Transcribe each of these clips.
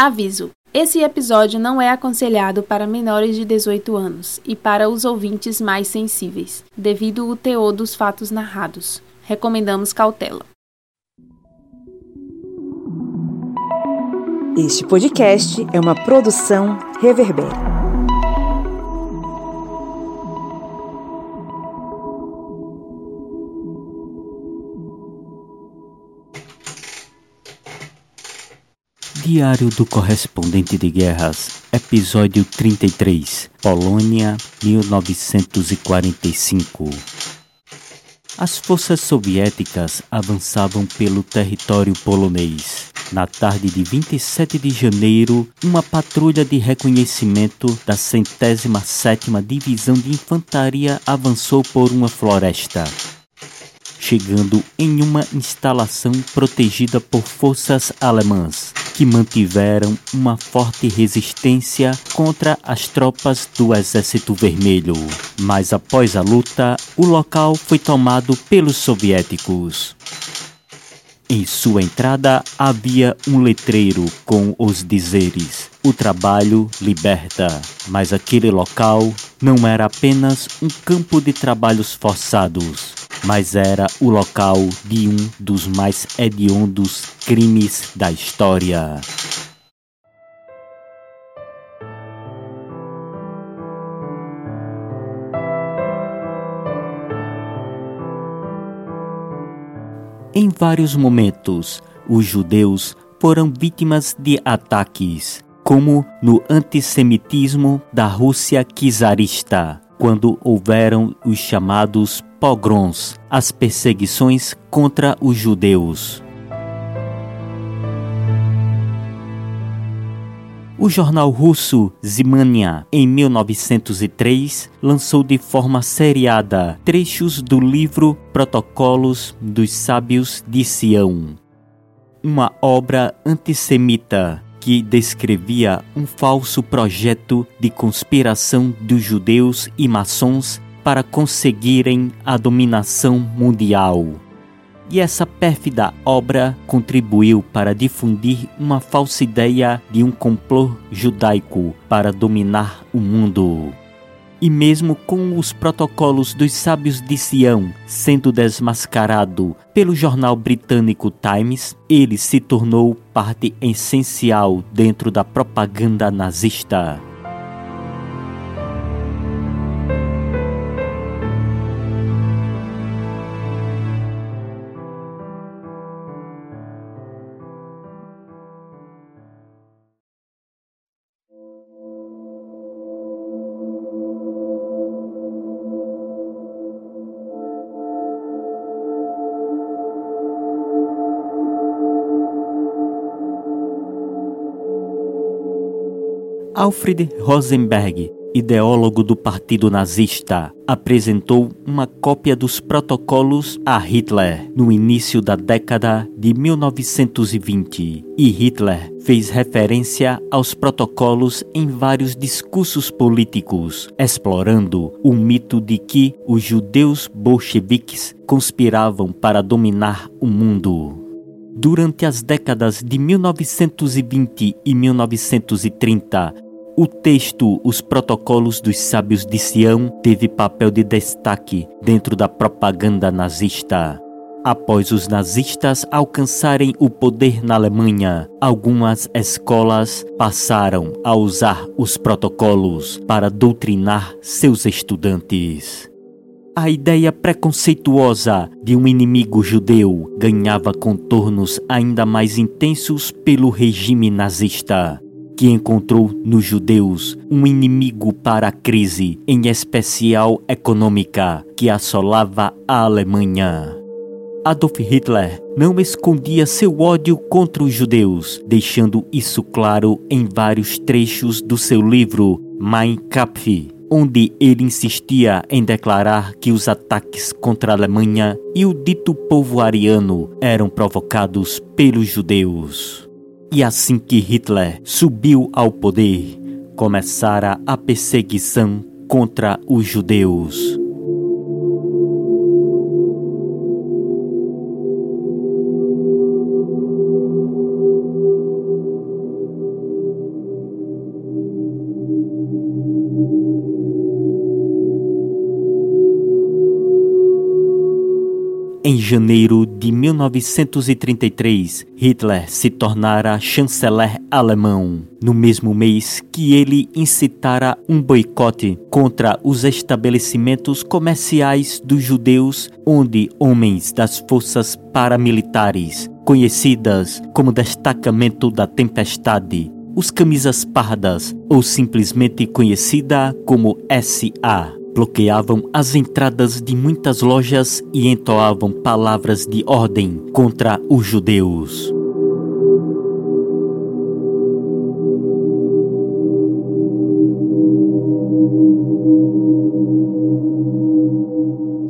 Aviso: esse episódio não é aconselhado para menores de 18 anos e para os ouvintes mais sensíveis, devido ao teor dos fatos narrados. Recomendamos cautela. Este podcast é uma produção Reverber. Diário do Correspondente de Guerras, episódio 33, Polônia, 1945. As forças soviéticas avançavam pelo território polonês. Na tarde de 27 de janeiro, uma patrulha de reconhecimento da centésima sétima Divisão de Infantaria avançou por uma floresta chegando em uma instalação protegida por forças alemãs que mantiveram uma forte resistência contra as tropas do Exército Vermelho. Mas após a luta, o local foi tomado pelos soviéticos. Em sua entrada havia um letreiro com os dizeres: O trabalho liberta. Mas aquele local não era apenas um campo de trabalhos forçados mas era o local de um dos mais hediondos crimes da história. Em vários momentos, os judeus foram vítimas de ataques, como no antissemitismo da Rússia czarista, quando houveram os chamados pogroms, as perseguições contra os judeus. O jornal russo Zimania, em 1903, lançou de forma seriada trechos do livro Protocolos dos Sábios de Sião, uma obra antissemita que descrevia um falso projeto de conspiração dos judeus e maçons para conseguirem a dominação mundial. E essa pérfida obra contribuiu para difundir uma falsa ideia de um complô judaico para dominar o mundo. E mesmo com os protocolos dos sábios de Sião sendo desmascarado pelo jornal britânico Times, ele se tornou parte essencial dentro da propaganda nazista. Alfred Rosenberg, ideólogo do Partido Nazista, apresentou uma cópia dos protocolos a Hitler no início da década de 1920. E Hitler fez referência aos protocolos em vários discursos políticos, explorando o mito de que os judeus bolcheviques conspiravam para dominar o mundo. Durante as décadas de 1920 e 1930, o texto Os Protocolos dos Sábios de Sião teve papel de destaque dentro da propaganda nazista. Após os nazistas alcançarem o poder na Alemanha, algumas escolas passaram a usar os protocolos para doutrinar seus estudantes. A ideia preconceituosa de um inimigo judeu ganhava contornos ainda mais intensos pelo regime nazista que encontrou nos judeus um inimigo para a crise, em especial econômica, que assolava a Alemanha. Adolf Hitler não escondia seu ódio contra os judeus, deixando isso claro em vários trechos do seu livro Mein Kampf, onde ele insistia em declarar que os ataques contra a Alemanha e o dito povo ariano eram provocados pelos judeus. E assim que Hitler subiu ao poder, começara a perseguição contra os judeus. Janeiro de 1933, Hitler se tornara chanceler alemão, no mesmo mês que ele incitara um boicote contra os estabelecimentos comerciais dos judeus, onde homens das forças paramilitares, conhecidas como Destacamento da Tempestade, os Camisas Pardas, ou simplesmente conhecida como SA, bloqueavam as entradas de muitas lojas e entoavam palavras de ordem contra os judeus.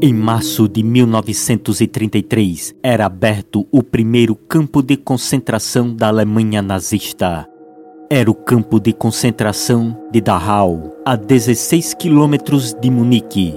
Em março de 1933, era aberto o primeiro campo de concentração da Alemanha nazista era o campo de concentração de Dachau, a 16 quilômetros de Munique.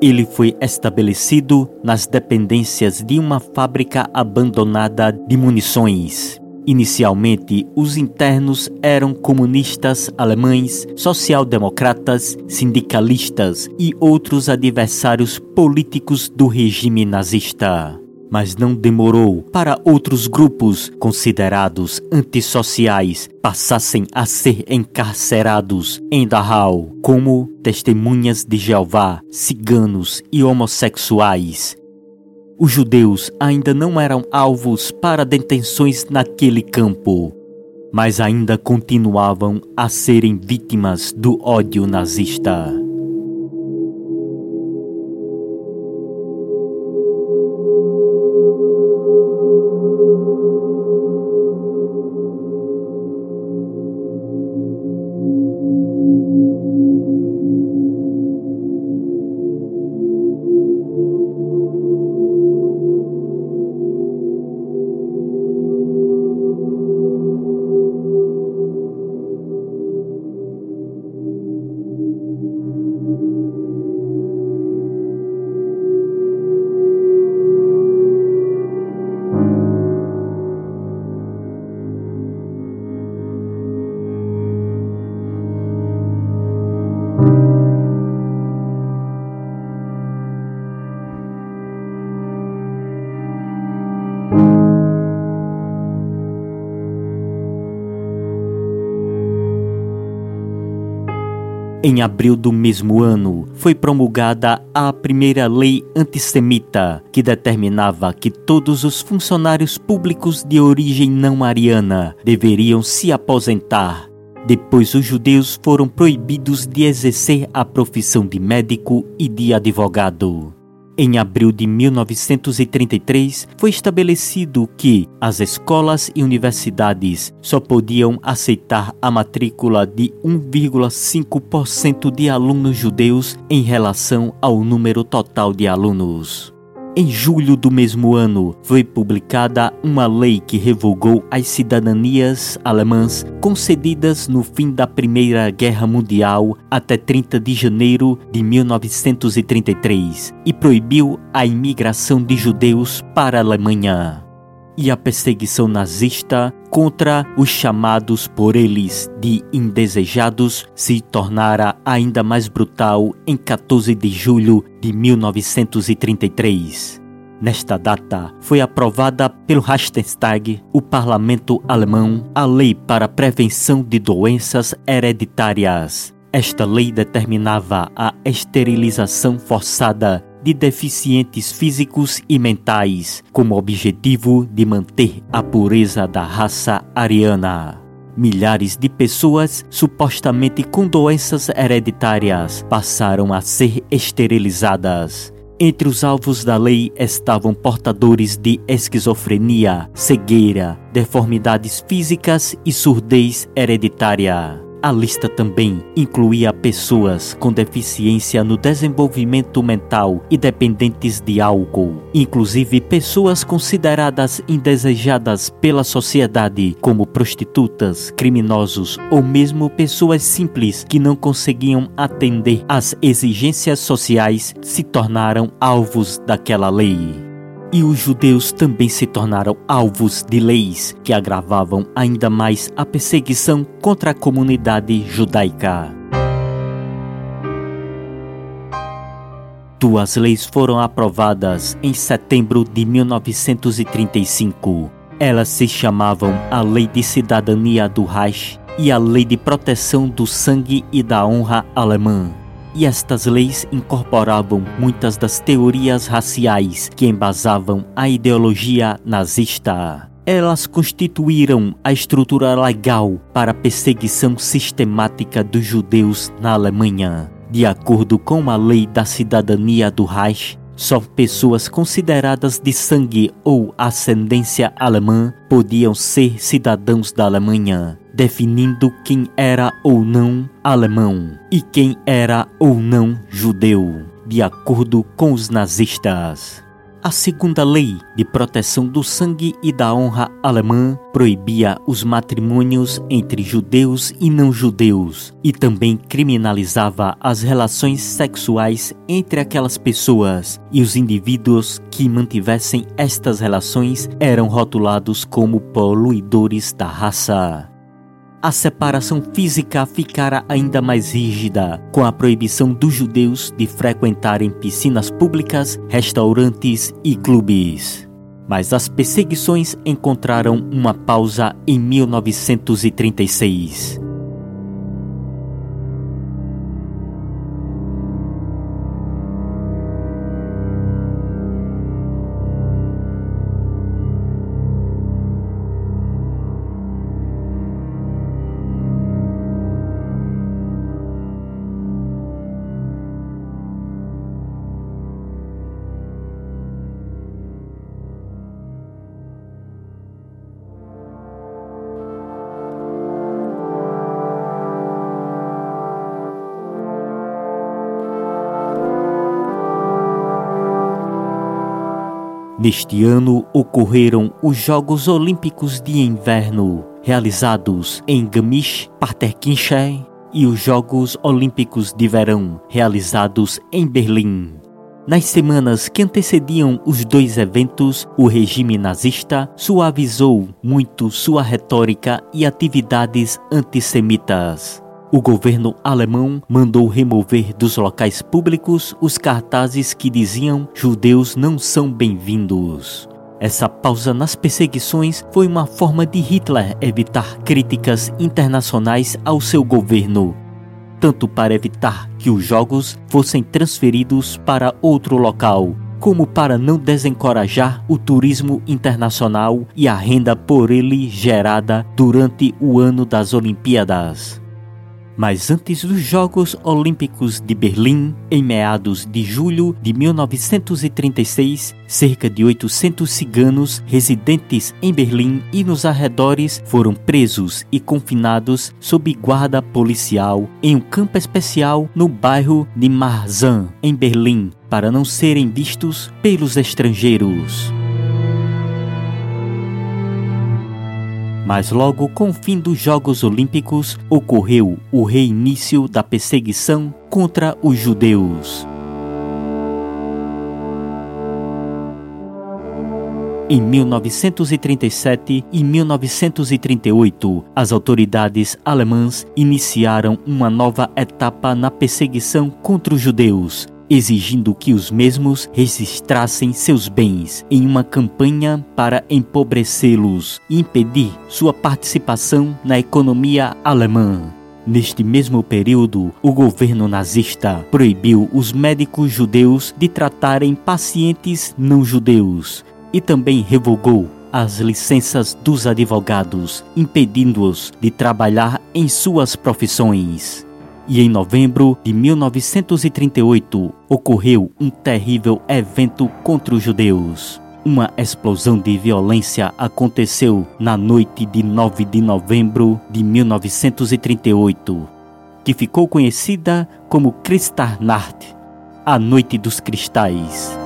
Ele foi estabelecido nas dependências de uma fábrica abandonada de munições. Inicialmente, os internos eram comunistas alemães, social-democratas, sindicalistas e outros adversários políticos do regime nazista mas não demorou para outros grupos considerados antissociais passassem a ser encarcerados em Dachau, como testemunhas de Jeová, ciganos e homossexuais. Os judeus ainda não eram alvos para detenções naquele campo, mas ainda continuavam a serem vítimas do ódio nazista. Em abril do mesmo ano, foi promulgada a primeira lei antissemita, que determinava que todos os funcionários públicos de origem não ariana deveriam se aposentar. Depois, os judeus foram proibidos de exercer a profissão de médico e de advogado. Em abril de 1933, foi estabelecido que as escolas e universidades só podiam aceitar a matrícula de 1,5% de alunos judeus em relação ao número total de alunos. Em julho do mesmo ano, foi publicada uma lei que revogou as cidadanias alemãs concedidas no fim da Primeira Guerra Mundial até 30 de janeiro de 1933 e proibiu a imigração de judeus para a Alemanha e a perseguição nazista contra os chamados por eles de indesejados se tornara ainda mais brutal em 14 de julho de 1933. Nesta data, foi aprovada pelo Reichstag, o parlamento alemão, a Lei para a Prevenção de Doenças Hereditárias. Esta lei determinava a esterilização forçada de deficientes físicos e mentais, como objetivo de manter a pureza da raça ariana. Milhares de pessoas supostamente com doenças hereditárias passaram a ser esterilizadas. Entre os alvos da lei estavam portadores de esquizofrenia, cegueira, deformidades físicas e surdez hereditária. A lista também incluía pessoas com deficiência no desenvolvimento mental e dependentes de álcool, inclusive pessoas consideradas indesejadas pela sociedade, como prostitutas, criminosos ou mesmo pessoas simples que não conseguiam atender às exigências sociais, se tornaram alvos daquela lei e os judeus também se tornaram alvos de leis que agravavam ainda mais a perseguição contra a comunidade judaica. Duas leis foram aprovadas em setembro de 1935. Elas se chamavam a Lei de Cidadania do Reich e a Lei de Proteção do Sangue e da Honra Alemã. E estas leis incorporavam muitas das teorias raciais que embasavam a ideologia nazista. Elas constituíram a estrutura legal para a perseguição sistemática dos judeus na Alemanha. De acordo com a lei da cidadania do Reich, só pessoas consideradas de sangue ou ascendência alemã podiam ser cidadãos da Alemanha, definindo quem era ou não alemão e quem era ou não judeu, de acordo com os nazistas. A segunda lei de proteção do sangue e da honra alemã proibia os matrimônios entre judeus e não judeus e também criminalizava as relações sexuais entre aquelas pessoas, e os indivíduos que mantivessem estas relações eram rotulados como poluidores da raça a separação física ficara ainda mais rígida, com a proibição dos judeus de frequentarem piscinas públicas, restaurantes e clubes. Mas as perseguições encontraram uma pausa em 1936. Neste ano ocorreram os Jogos Olímpicos de Inverno, realizados em Garmisch-Partenkirchen, e os Jogos Olímpicos de Verão, realizados em Berlim. Nas semanas que antecediam os dois eventos, o regime nazista suavizou muito sua retórica e atividades antissemitas o governo alemão mandou remover dos locais públicos os cartazes que diziam judeus não são bem-vindos. Essa pausa nas perseguições foi uma forma de Hitler evitar críticas internacionais ao seu governo, tanto para evitar que os jogos fossem transferidos para outro local, como para não desencorajar o turismo internacional e a renda por ele gerada durante o ano das Olimpíadas. Mas antes dos Jogos Olímpicos de Berlim, em meados de julho de 1936, cerca de 800 ciganos residentes em Berlim e nos arredores foram presos e confinados sob guarda policial em um campo especial no bairro de Marzahn, em Berlim, para não serem vistos pelos estrangeiros. Mas logo com o fim dos Jogos Olímpicos ocorreu o reinício da perseguição contra os judeus. Em 1937 e 1938, as autoridades alemãs iniciaram uma nova etapa na perseguição contra os judeus, exigindo que os mesmos registrassem seus bens em uma campanha para empobrecê-los e impedir sua participação na economia alemã. Neste mesmo período, o governo nazista proibiu os médicos judeus de tratarem pacientes não judeus e também revogou as licenças dos advogados, impedindo-os de trabalhar em suas profissões. E em novembro de 1938 ocorreu um terrível evento contra os judeus. Uma explosão de violência aconteceu na noite de 9 de novembro de 1938, que ficou conhecida como Kristallnacht, a Noite dos Cristais.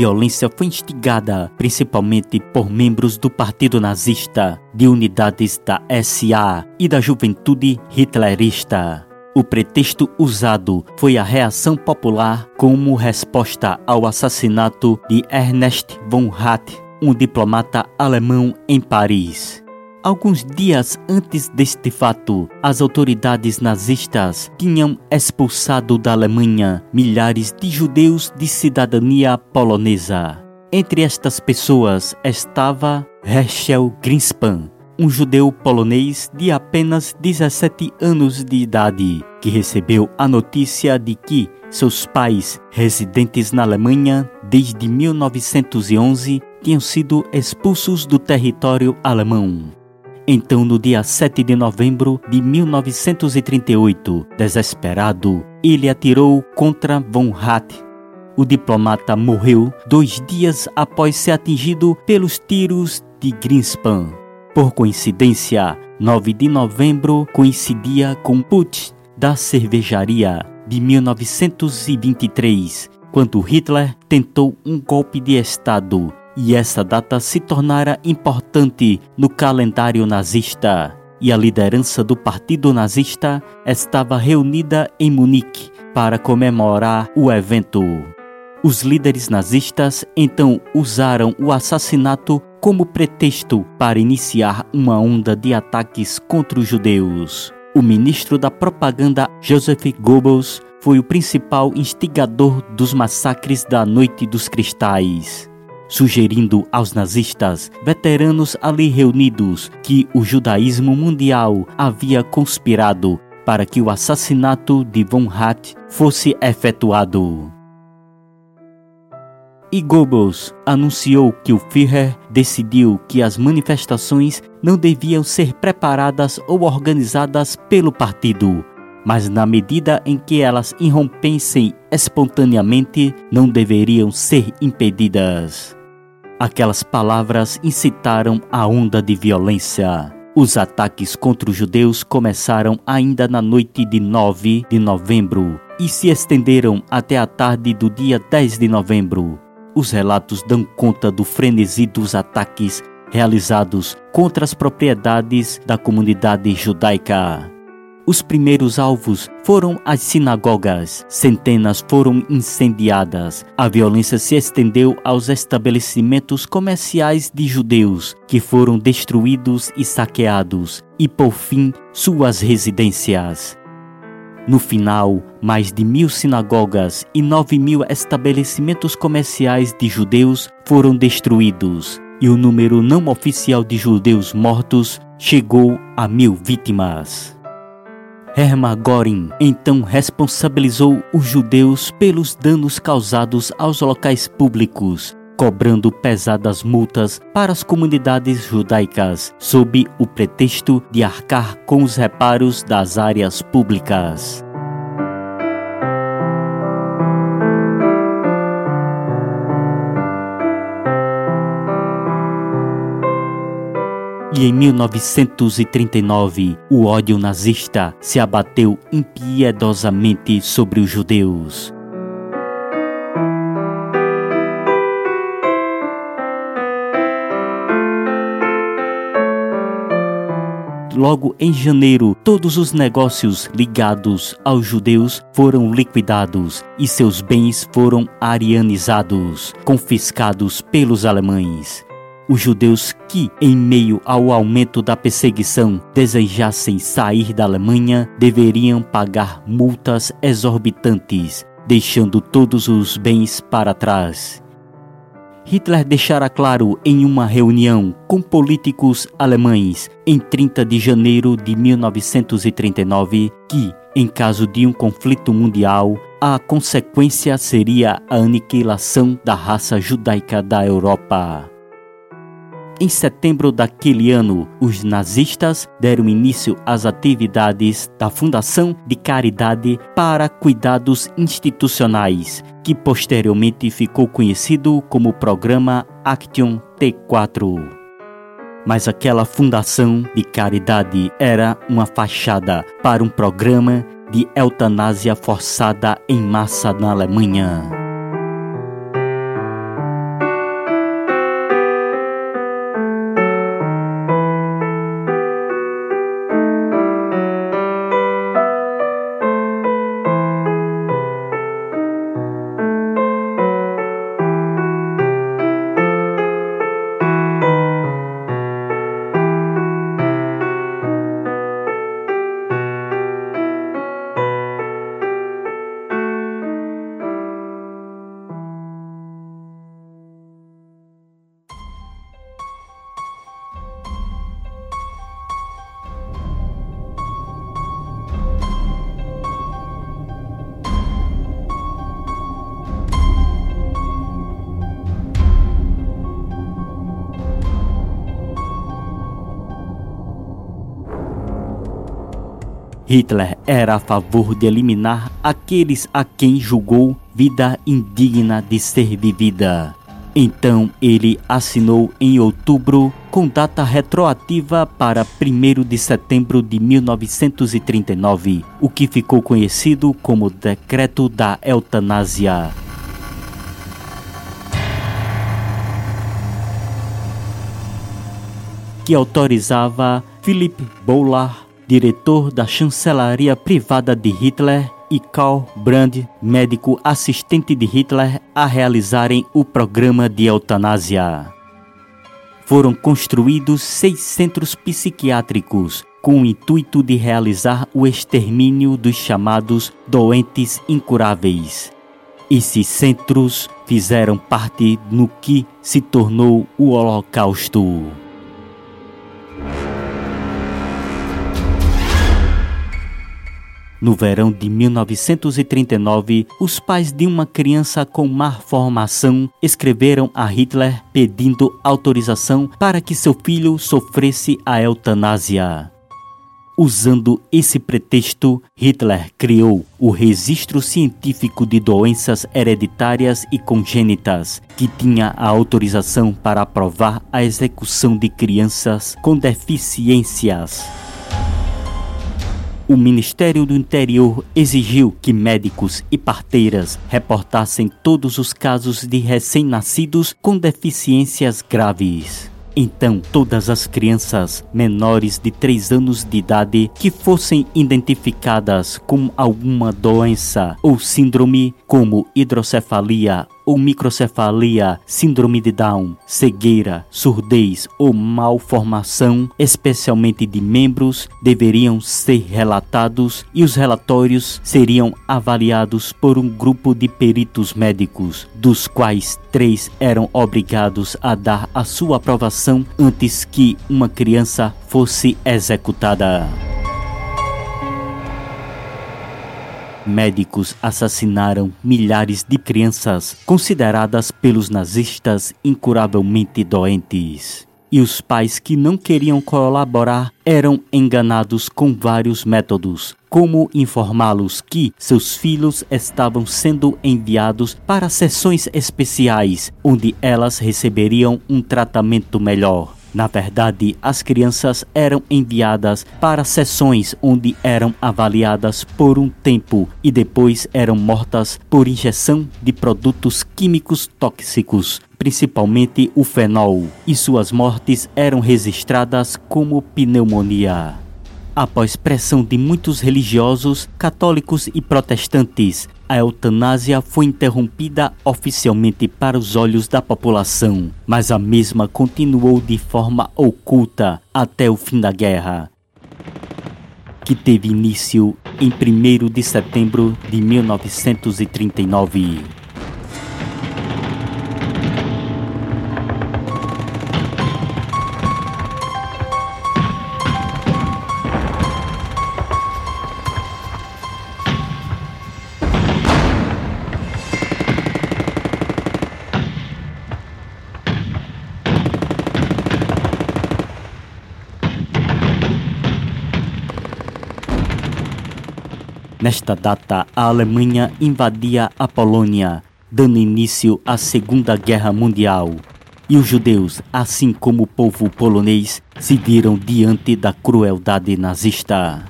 Violência foi instigada principalmente por membros do Partido Nazista, de unidades da SA e da juventude hitlerista. O pretexto usado foi a reação popular como resposta ao assassinato de Ernest von Hatt, um diplomata alemão em Paris. Alguns dias antes deste fato, as autoridades nazistas tinham expulsado da Alemanha milhares de judeus de cidadania polonesa. Entre estas pessoas estava Herschel Greenspan, um judeu polonês de apenas 17 anos de idade, que recebeu a notícia de que seus pais, residentes na Alemanha desde 1911, tinham sido expulsos do território alemão. Então, no dia 7 de novembro de 1938, desesperado, ele atirou contra von Hatt. O diplomata morreu dois dias após ser atingido pelos tiros de Greenspan. Por coincidência, 9 de novembro coincidia com putsch da cervejaria de 1923, quando Hitler tentou um golpe de Estado e essa data se tornara importante no calendário nazista. E a liderança do partido nazista estava reunida em Munique para comemorar o evento. Os líderes nazistas então usaram o assassinato como pretexto para iniciar uma onda de ataques contra os judeus. O ministro da propaganda Joseph Goebbels foi o principal instigador dos massacres da Noite dos Cristais, sugerindo aos nazistas, veteranos ali reunidos, que o judaísmo mundial havia conspirado para que o assassinato de von Hatt fosse efetuado e Goebbels anunciou que o Führer decidiu que as manifestações não deviam ser preparadas ou organizadas pelo partido, mas na medida em que elas irrompessem espontaneamente, não deveriam ser impedidas. Aquelas palavras incitaram a onda de violência. Os ataques contra os judeus começaram ainda na noite de 9 de novembro e se estenderam até a tarde do dia 10 de novembro. Os relatos dão conta do frenesi dos ataques realizados contra as propriedades da comunidade judaica. Os primeiros alvos foram as sinagogas, centenas foram incendiadas. A violência se estendeu aos estabelecimentos comerciais de judeus, que foram destruídos e saqueados, e por fim suas residências. No final, mais de mil sinagogas e nove mil estabelecimentos comerciais de judeus foram destruídos, e o número não oficial de judeus mortos chegou a mil vítimas. Hermann Göring então responsabilizou os judeus pelos danos causados aos locais públicos cobrando pesadas multas para as comunidades judaicas, sob o pretexto de arcar com os reparos das áreas públicas. E em 1939, o ódio nazista se abateu impiedosamente sobre os judeus. logo em janeiro, todos os negócios ligados aos judeus foram liquidados e seus bens foram arianizados, confiscados pelos alemães. Os judeus que, em meio ao aumento da perseguição, desejassem sair da Alemanha deveriam pagar multas exorbitantes, deixando todos os bens para trás. Hitler deixara claro em uma reunião com políticos alemães em 30 de janeiro de 1939 que, em caso de um conflito mundial, a consequência seria a aniquilação da raça judaica da Europa. Em setembro daquele ano, os nazistas deram início às atividades da Fundação de Caridade para Cuidados Institucionais, que posteriormente ficou conhecido como Programa Action T4. Mas aquela fundação de caridade era uma fachada para um programa de eutanásia forçada em massa na Alemanha. Hitler era a favor de eliminar aqueles a quem julgou vida indigna de ser vivida. Então ele assinou em outubro, com data retroativa para 1 de setembro de 1939, o que ficou conhecido como Decreto da Eutanásia. Que autorizava Philip Bollard diretor da chancelaria privada de Hitler, e Karl Brand, médico assistente de Hitler, a realizarem o programa de eutanásia. Foram construídos seis centros psiquiátricos com o intuito de realizar o extermínio dos chamados doentes incuráveis. Esses centros fizeram parte no que se tornou o Holocausto. No verão de 1939, os pais de uma criança com má formação escreveram a Hitler pedindo autorização para que seu filho sofresse a eutanásia. Usando esse pretexto, Hitler criou o Registro Científico de Doenças Hereditárias e Congênitas, que tinha a autorização para aprovar a execução de crianças com deficiências o Ministério do Interior exigiu que médicos e parteiras reportassem todos os casos de recém-nascidos com deficiências graves. Então, todas as crianças menores de 3 anos de idade que fossem identificadas com alguma doença ou síndrome, como hidrocefalia ou microcefalia, síndrome de Down, cegueira, surdez ou malformação, especialmente de membros, deveriam ser relatados e os relatórios seriam avaliados por um grupo de peritos médicos, dos quais três eram obrigados a dar a sua aprovação antes que uma criança fosse executada. Médicos assassinaram milhares de crianças consideradas pelos nazistas incuravelmente doentes. E os pais que não queriam colaborar eram enganados com vários métodos, como informá-los que seus filhos estavam sendo enviados para sessões especiais, onde elas receberiam um tratamento melhor na verdade, as crianças eram enviadas para sessões onde eram avaliadas por um tempo e depois eram mortas por injeção de produtos químicos tóxicos, principalmente o fenol, e suas mortes eram registradas como pneumonia. Após pressão de muitos religiosos, católicos e protestantes, a eutanásia foi interrompida oficialmente para os olhos da população, mas a mesma continuou de forma oculta até o fim da guerra, que teve início em 1 de setembro de 1939. Nesta data, a Alemanha invadia a Polônia, dando início à Segunda Guerra Mundial. E os judeus, assim como o povo polonês, se viram diante da crueldade nazista.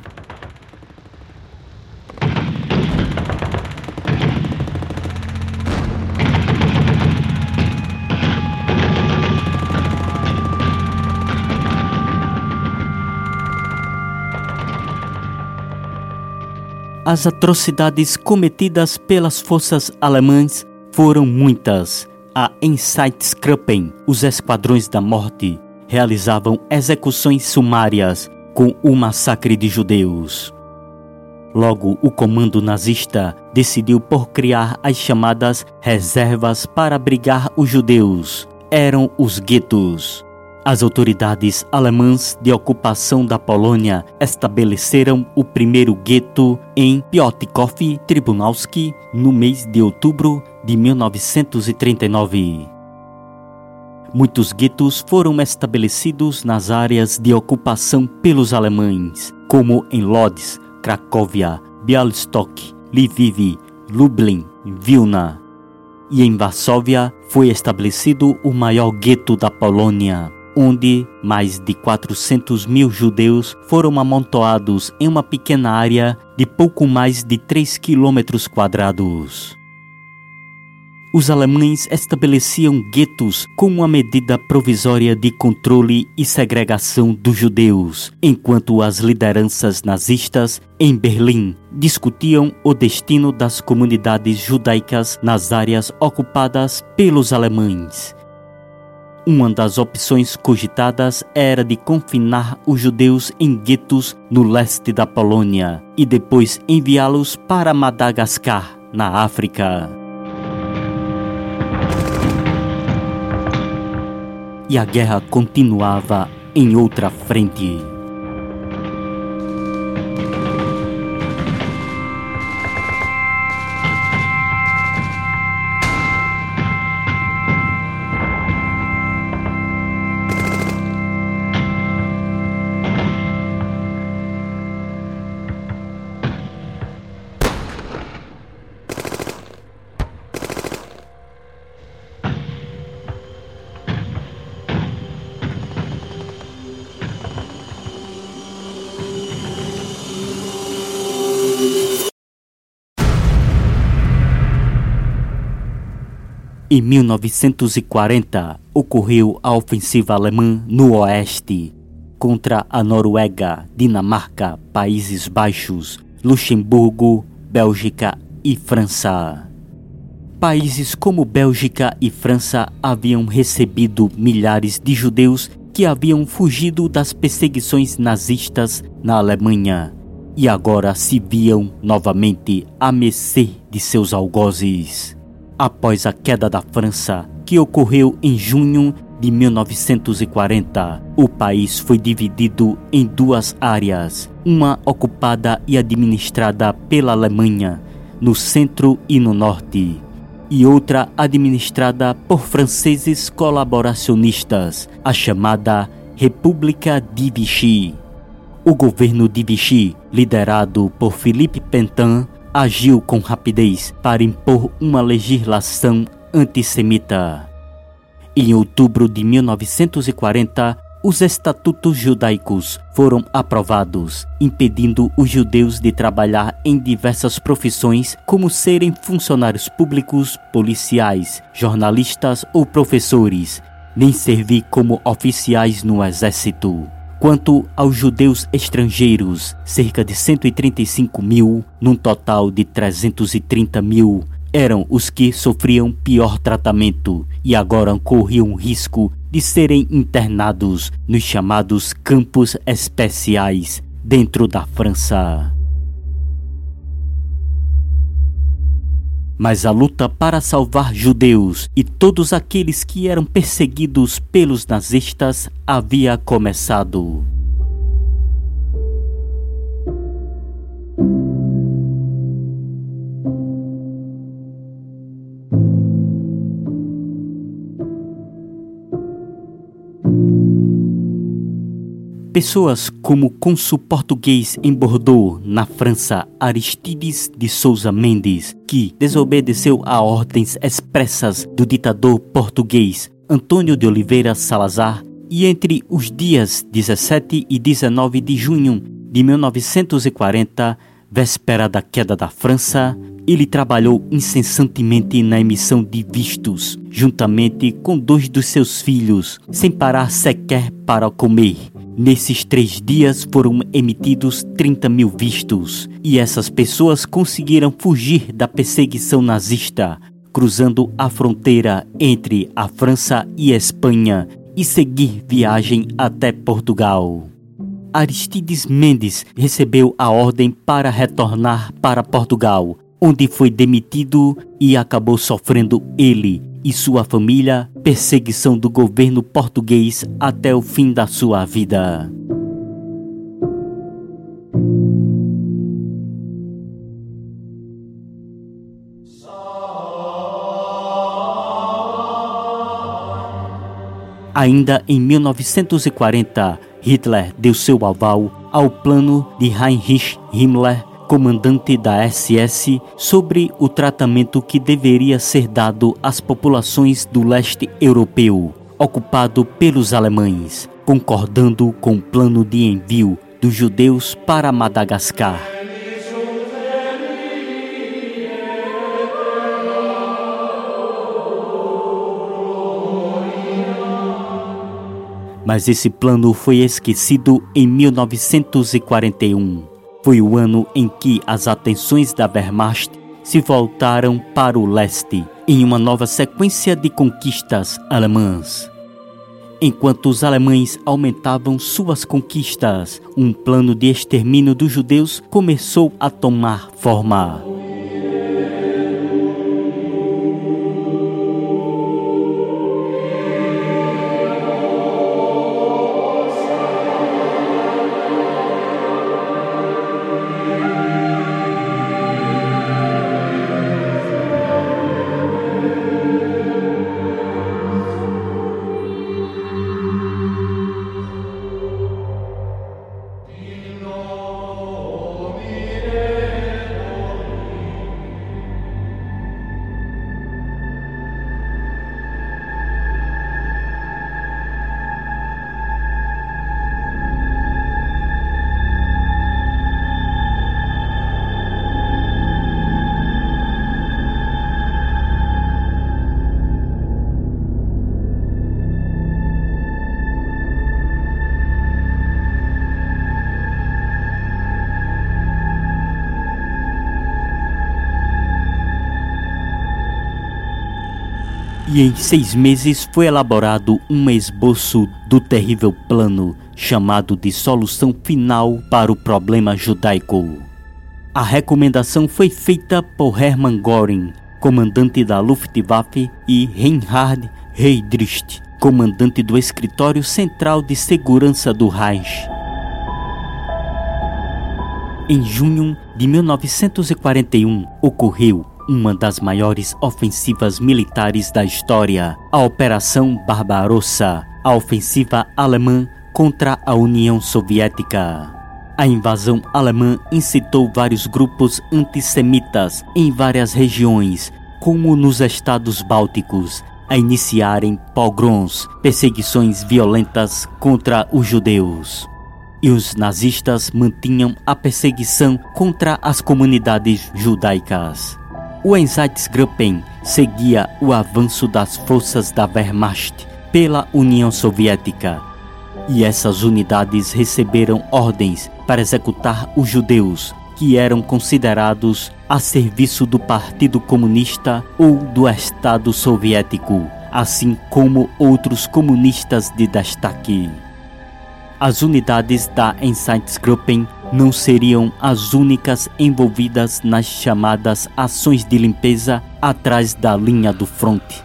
As atrocidades cometidas pelas forças alemãs foram muitas. A Einsatzgruppen, os Esquadrões da Morte, realizavam execuções sumárias com o massacre de judeus. Logo, o comando nazista decidiu por criar as chamadas reservas para abrigar os judeus. Eram os guetos. As autoridades alemãs de ocupação da Polônia estabeleceram o primeiro gueto em Piotrków Tribunalski no mês de outubro de 1939. Muitos guetos foram estabelecidos nas áreas de ocupação pelos alemães, como em Lodz, Cracóvia, Bialystok, Lviv, Lublin, Vilna. E em Varsóvia foi estabelecido o maior gueto da Polônia, onde mais de 400 mil judeus foram amontoados em uma pequena área de pouco mais de 3 quilômetros quadrados. Os alemães estabeleciam guetos como uma medida provisória de controle e segregação dos judeus, enquanto as lideranças nazistas em Berlim discutiam o destino das comunidades judaicas nas áreas ocupadas pelos alemães. Uma das opções cogitadas era de confinar os judeus em guetos no leste da Polônia e depois enviá-los para Madagascar, na África. E a guerra continuava em outra frente. Em 1940, ocorreu a ofensiva alemã no oeste contra a Noruega, Dinamarca, Países Baixos, Luxemburgo, Bélgica e França. Países como Bélgica e França haviam recebido milhares de judeus que haviam fugido das perseguições nazistas na Alemanha e agora se viam novamente à mercê de seus algozes após a queda da França, que ocorreu em junho de 1940. O país foi dividido em duas áreas, uma ocupada e administrada pela Alemanha, no centro e no norte, e outra administrada por franceses colaboracionistas, a chamada República de Vichy. O governo de Vichy, liderado por Philippe Pétain, agiu com rapidez para impor uma legislação antissemita. Em outubro de 1940, os estatutos judaicos foram aprovados, impedindo os judeus de trabalhar em diversas profissões, como serem funcionários públicos, policiais, jornalistas ou professores, nem servir como oficiais no exército. Quanto aos judeus estrangeiros, cerca de 135 mil, num total de 330 mil, eram os que sofriam pior tratamento e agora corriam risco de serem internados nos chamados campos especiais dentro da França. Mas a luta para salvar judeus e todos aqueles que eram perseguidos pelos nazistas havia começado. Pessoas como o cônsul português em Bordeaux, na França, Aristides de Souza Mendes, que desobedeceu a ordens expressas do ditador português Antônio de Oliveira Salazar, e entre os dias 17 e 19 de junho de 1940, véspera da queda da França, ele trabalhou incessantemente na emissão de vistos, juntamente com dois dos seus filhos, sem parar sequer para comer. Nesses três dias foram emitidos 30 mil vistos e essas pessoas conseguiram fugir da perseguição nazista, cruzando a fronteira entre a França e a Espanha e seguir viagem até Portugal. Aristides Mendes recebeu a ordem para retornar para Portugal, onde foi demitido e acabou sofrendo ele e sua família perseguição do governo português até o fim da sua vida. Ainda em 1940, Hitler deu seu aval ao plano de Heinrich Himmler, comandante da SS, sobre o tratamento que deveria ser dado às populações do leste europeu, ocupado pelos alemães, concordando com o plano de envio dos judeus para Madagascar. Mas esse plano foi esquecido em 1941. Foi o ano em que as atenções da Wehrmacht se voltaram para o leste, em uma nova sequência de conquistas alemãs. Enquanto os alemães aumentavam suas conquistas, um plano de extermínio dos judeus começou a tomar forma. E em seis meses foi elaborado um esboço do terrível plano chamado de Solução Final para o Problema Judaico. A recomendação foi feita por Hermann Göring, comandante da Luftwaffe, e Reinhard Heydrich, comandante do Escritório Central de Segurança do Reich. Em junho de 1941, ocorreu uma das maiores ofensivas militares da história, a Operação Barbarossa, a ofensiva alemã contra a União Soviética. A invasão alemã incitou vários grupos antissemitas em várias regiões, como nos estados bálticos, a iniciarem pogroms, perseguições violentas contra os judeus. E os nazistas mantinham a perseguição contra as comunidades judaicas. O Einsatzgruppen seguia o avanço das forças da Wehrmacht pela União Soviética, e essas unidades receberam ordens para executar os judeus que eram considerados a serviço do Partido Comunista ou do Estado Soviético, assim como outros comunistas de destaque. As unidades da Einsatzgruppen não seriam as únicas envolvidas nas chamadas ações de limpeza atrás da linha do fronte.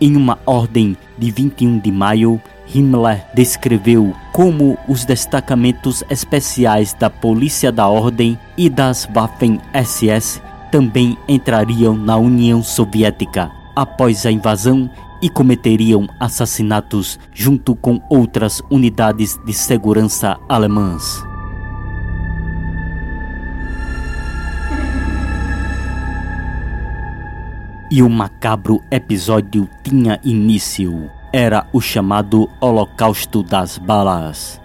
Em uma ordem de 21 de maio, Himmler descreveu como os destacamentos especiais da Polícia da Ordem e das Waffen-SS também entrariam na União Soviética após a invasão e cometeriam assassinatos junto com outras unidades de segurança alemãs. E o macabro episódio tinha início. Era o chamado Holocausto das Balas.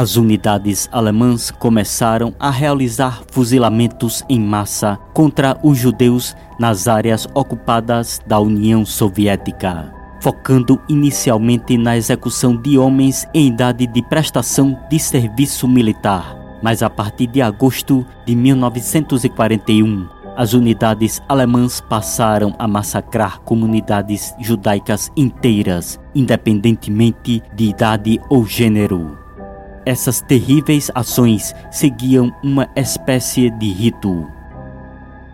As unidades alemãs começaram a realizar fuzilamentos em massa contra os judeus nas áreas ocupadas da União Soviética, focando inicialmente na execução de homens em idade de prestação de serviço militar. Mas a partir de agosto de 1941, as unidades alemãs passaram a massacrar comunidades judaicas inteiras, independentemente de idade ou gênero. Essas terríveis ações seguiam uma espécie de rito.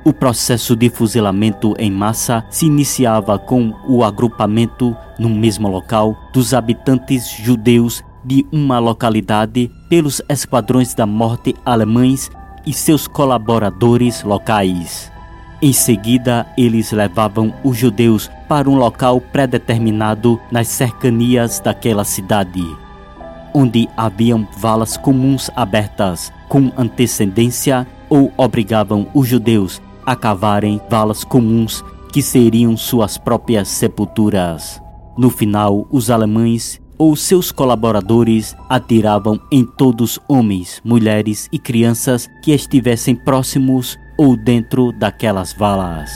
O processo de fuzilamento em massa se iniciava com o agrupamento, no mesmo local, dos habitantes judeus de uma localidade pelos esquadrões da morte alemães e seus colaboradores locais. Em seguida, eles levavam os judeus para um local pré-determinado nas cercanias daquela cidade. Onde haviam valas comuns abertas com antecedência ou obrigavam os judeus a cavarem valas comuns que seriam suas próprias sepulturas. No final, os alemães ou seus colaboradores atiravam em todos homens, mulheres e crianças que estivessem próximos ou dentro daquelas valas.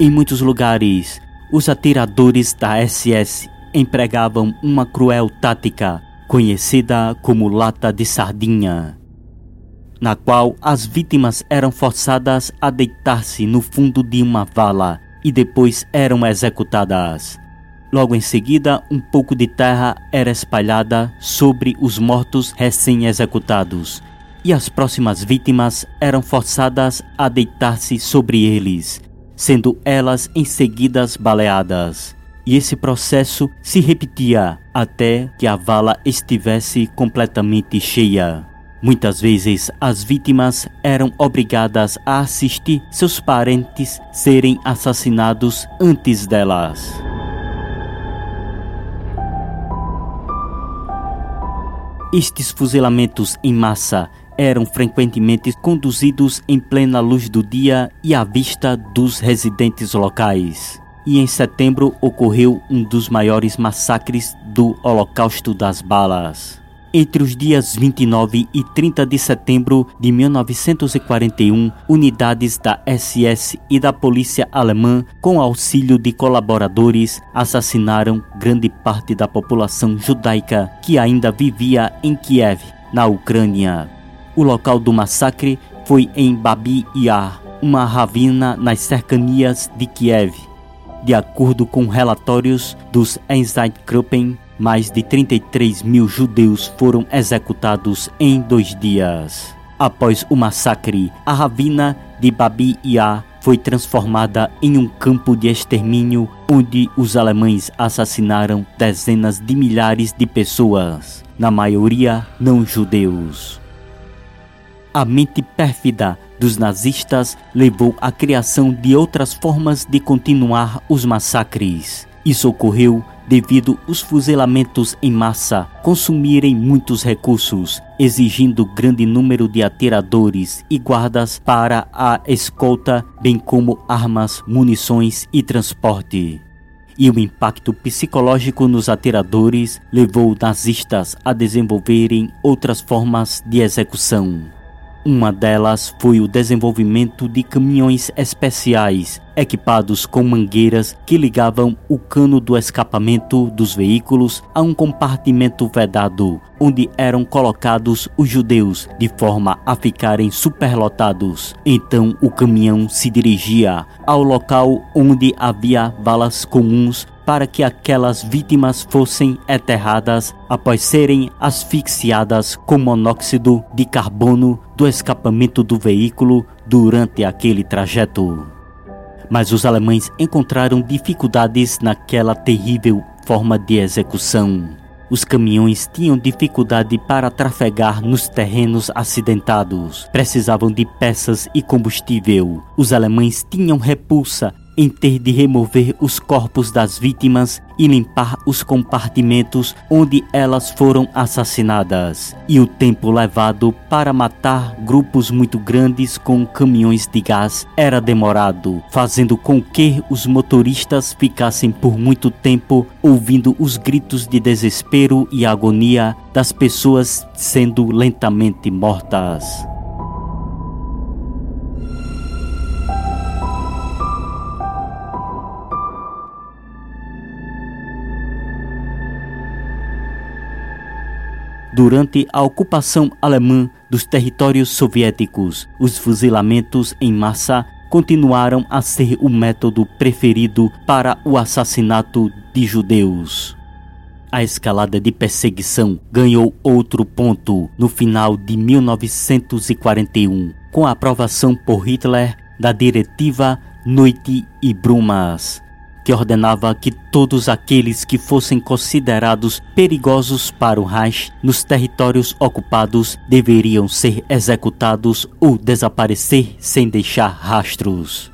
Em muitos lugares, os atiradores da SS empregavam uma cruel tática conhecida como lata de sardinha, na qual as vítimas eram forçadas a deitar-se no fundo de uma vala e depois eram executadas. Logo em seguida, um pouco de terra era espalhada sobre os mortos recém-executados, e as próximas vítimas eram forçadas a deitar-se sobre eles, sendo elas em seguida baleadas. E esse processo se repetia até que a vala estivesse completamente cheia. Muitas vezes as vítimas eram obrigadas a assistir seus parentes serem assassinados antes delas. Estes fuzilamentos em massa eram frequentemente conduzidos em plena luz do dia e à vista dos residentes locais. E em setembro ocorreu um dos maiores massacres do Holocausto das Balas. Entre os dias 29 e 30 de setembro de 1941, unidades da SS e da polícia alemã, com auxílio de colaboradores, assassinaram grande parte da população judaica que ainda vivia em Kiev, na Ucrânia. O local do massacre foi em Babi Yar, uma ravina nas cercanias de Kiev. De acordo com relatórios dos Einsatzgruppen, mais de 33 mil judeus foram executados em dois dias. Após o massacre, a ravina de Babi Yar foi transformada em um campo de extermínio onde os alemães assassinaram dezenas de milhares de pessoas, na maioria não judeus. A mente pérfida dos nazistas levou à criação de outras formas de continuar os massacres. Isso ocorreu devido os fuzilamentos em massa consumirem muitos recursos, exigindo grande número de atiradores e guardas para a escolta, bem como armas, munições e transporte. E o impacto psicológico nos atiradores levou nazistas a desenvolverem outras formas de execução. Uma delas foi o desenvolvimento de caminhões especiais equipados com mangueiras que ligavam o cano do escapamento dos veículos a um compartimento vedado, onde eram colocados os judeus de forma a ficarem superlotados. Então o caminhão se dirigia ao local onde havia balas comuns para que aquelas vítimas fossem enterradas após serem asfixiadas com monóxido de carbono do escapamento do veículo durante aquele trajeto. Mas os alemães encontraram dificuldades naquela terrível forma de execução. Os caminhões tinham dificuldade para trafegar nos terrenos acidentados, precisavam de peças e combustível. Os alemães tinham repulsa em ter de remover os corpos das vítimas e limpar os compartimentos onde elas foram assassinadas, e o tempo levado para matar grupos muito grandes com caminhões de gás era demorado, fazendo com que os motoristas ficassem por muito tempo ouvindo os gritos de desespero e agonia das pessoas sendo lentamente mortas. Durante a ocupação alemã dos territórios soviéticos, os fuzilamentos em massa continuaram a ser o método preferido para o assassinato de judeus. A escalada de perseguição ganhou outro ponto no final de 1941, com a aprovação por Hitler da Diretiva Noite e Brumas, que ordenava que todos aqueles que fossem considerados perigosos para o Reich nos territórios ocupados deveriam ser executados ou desaparecer sem deixar rastros.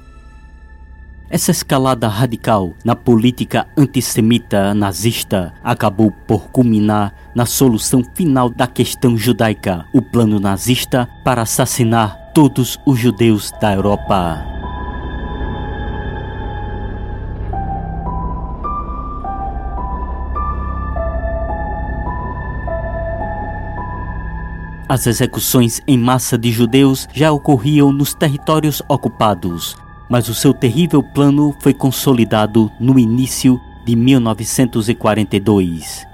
Essa escalada radical na política antissemita nazista acabou por culminar na solução final da questão judaica, o plano nazista para assassinar todos os judeus da Europa. As execuções em massa de judeus já ocorriam nos territórios ocupados, mas o seu terrível plano foi consolidado no início de 1942.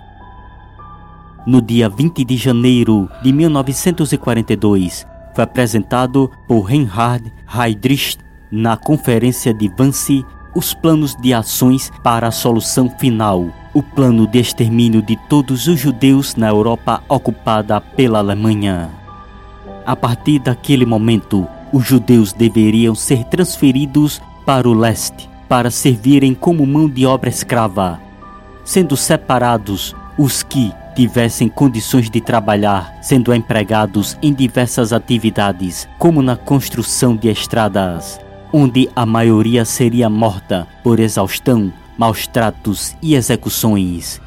No dia 20 de janeiro de 1942, foi apresentado por Reinhard Heydrich na Conferência de Wannsee os planos de ações para a solução final, o plano de extermínio de todos os judeus na Europa ocupada pela Alemanha. A partir daquele momento, os judeus deveriam ser transferidos para o leste para servirem como mão de obra escrava, sendo separados os que tivessem condições de trabalhar, sendo empregados em diversas atividades, como na construção de estradas, onde a maioria seria morta por exaustão, maus tratos e execuções.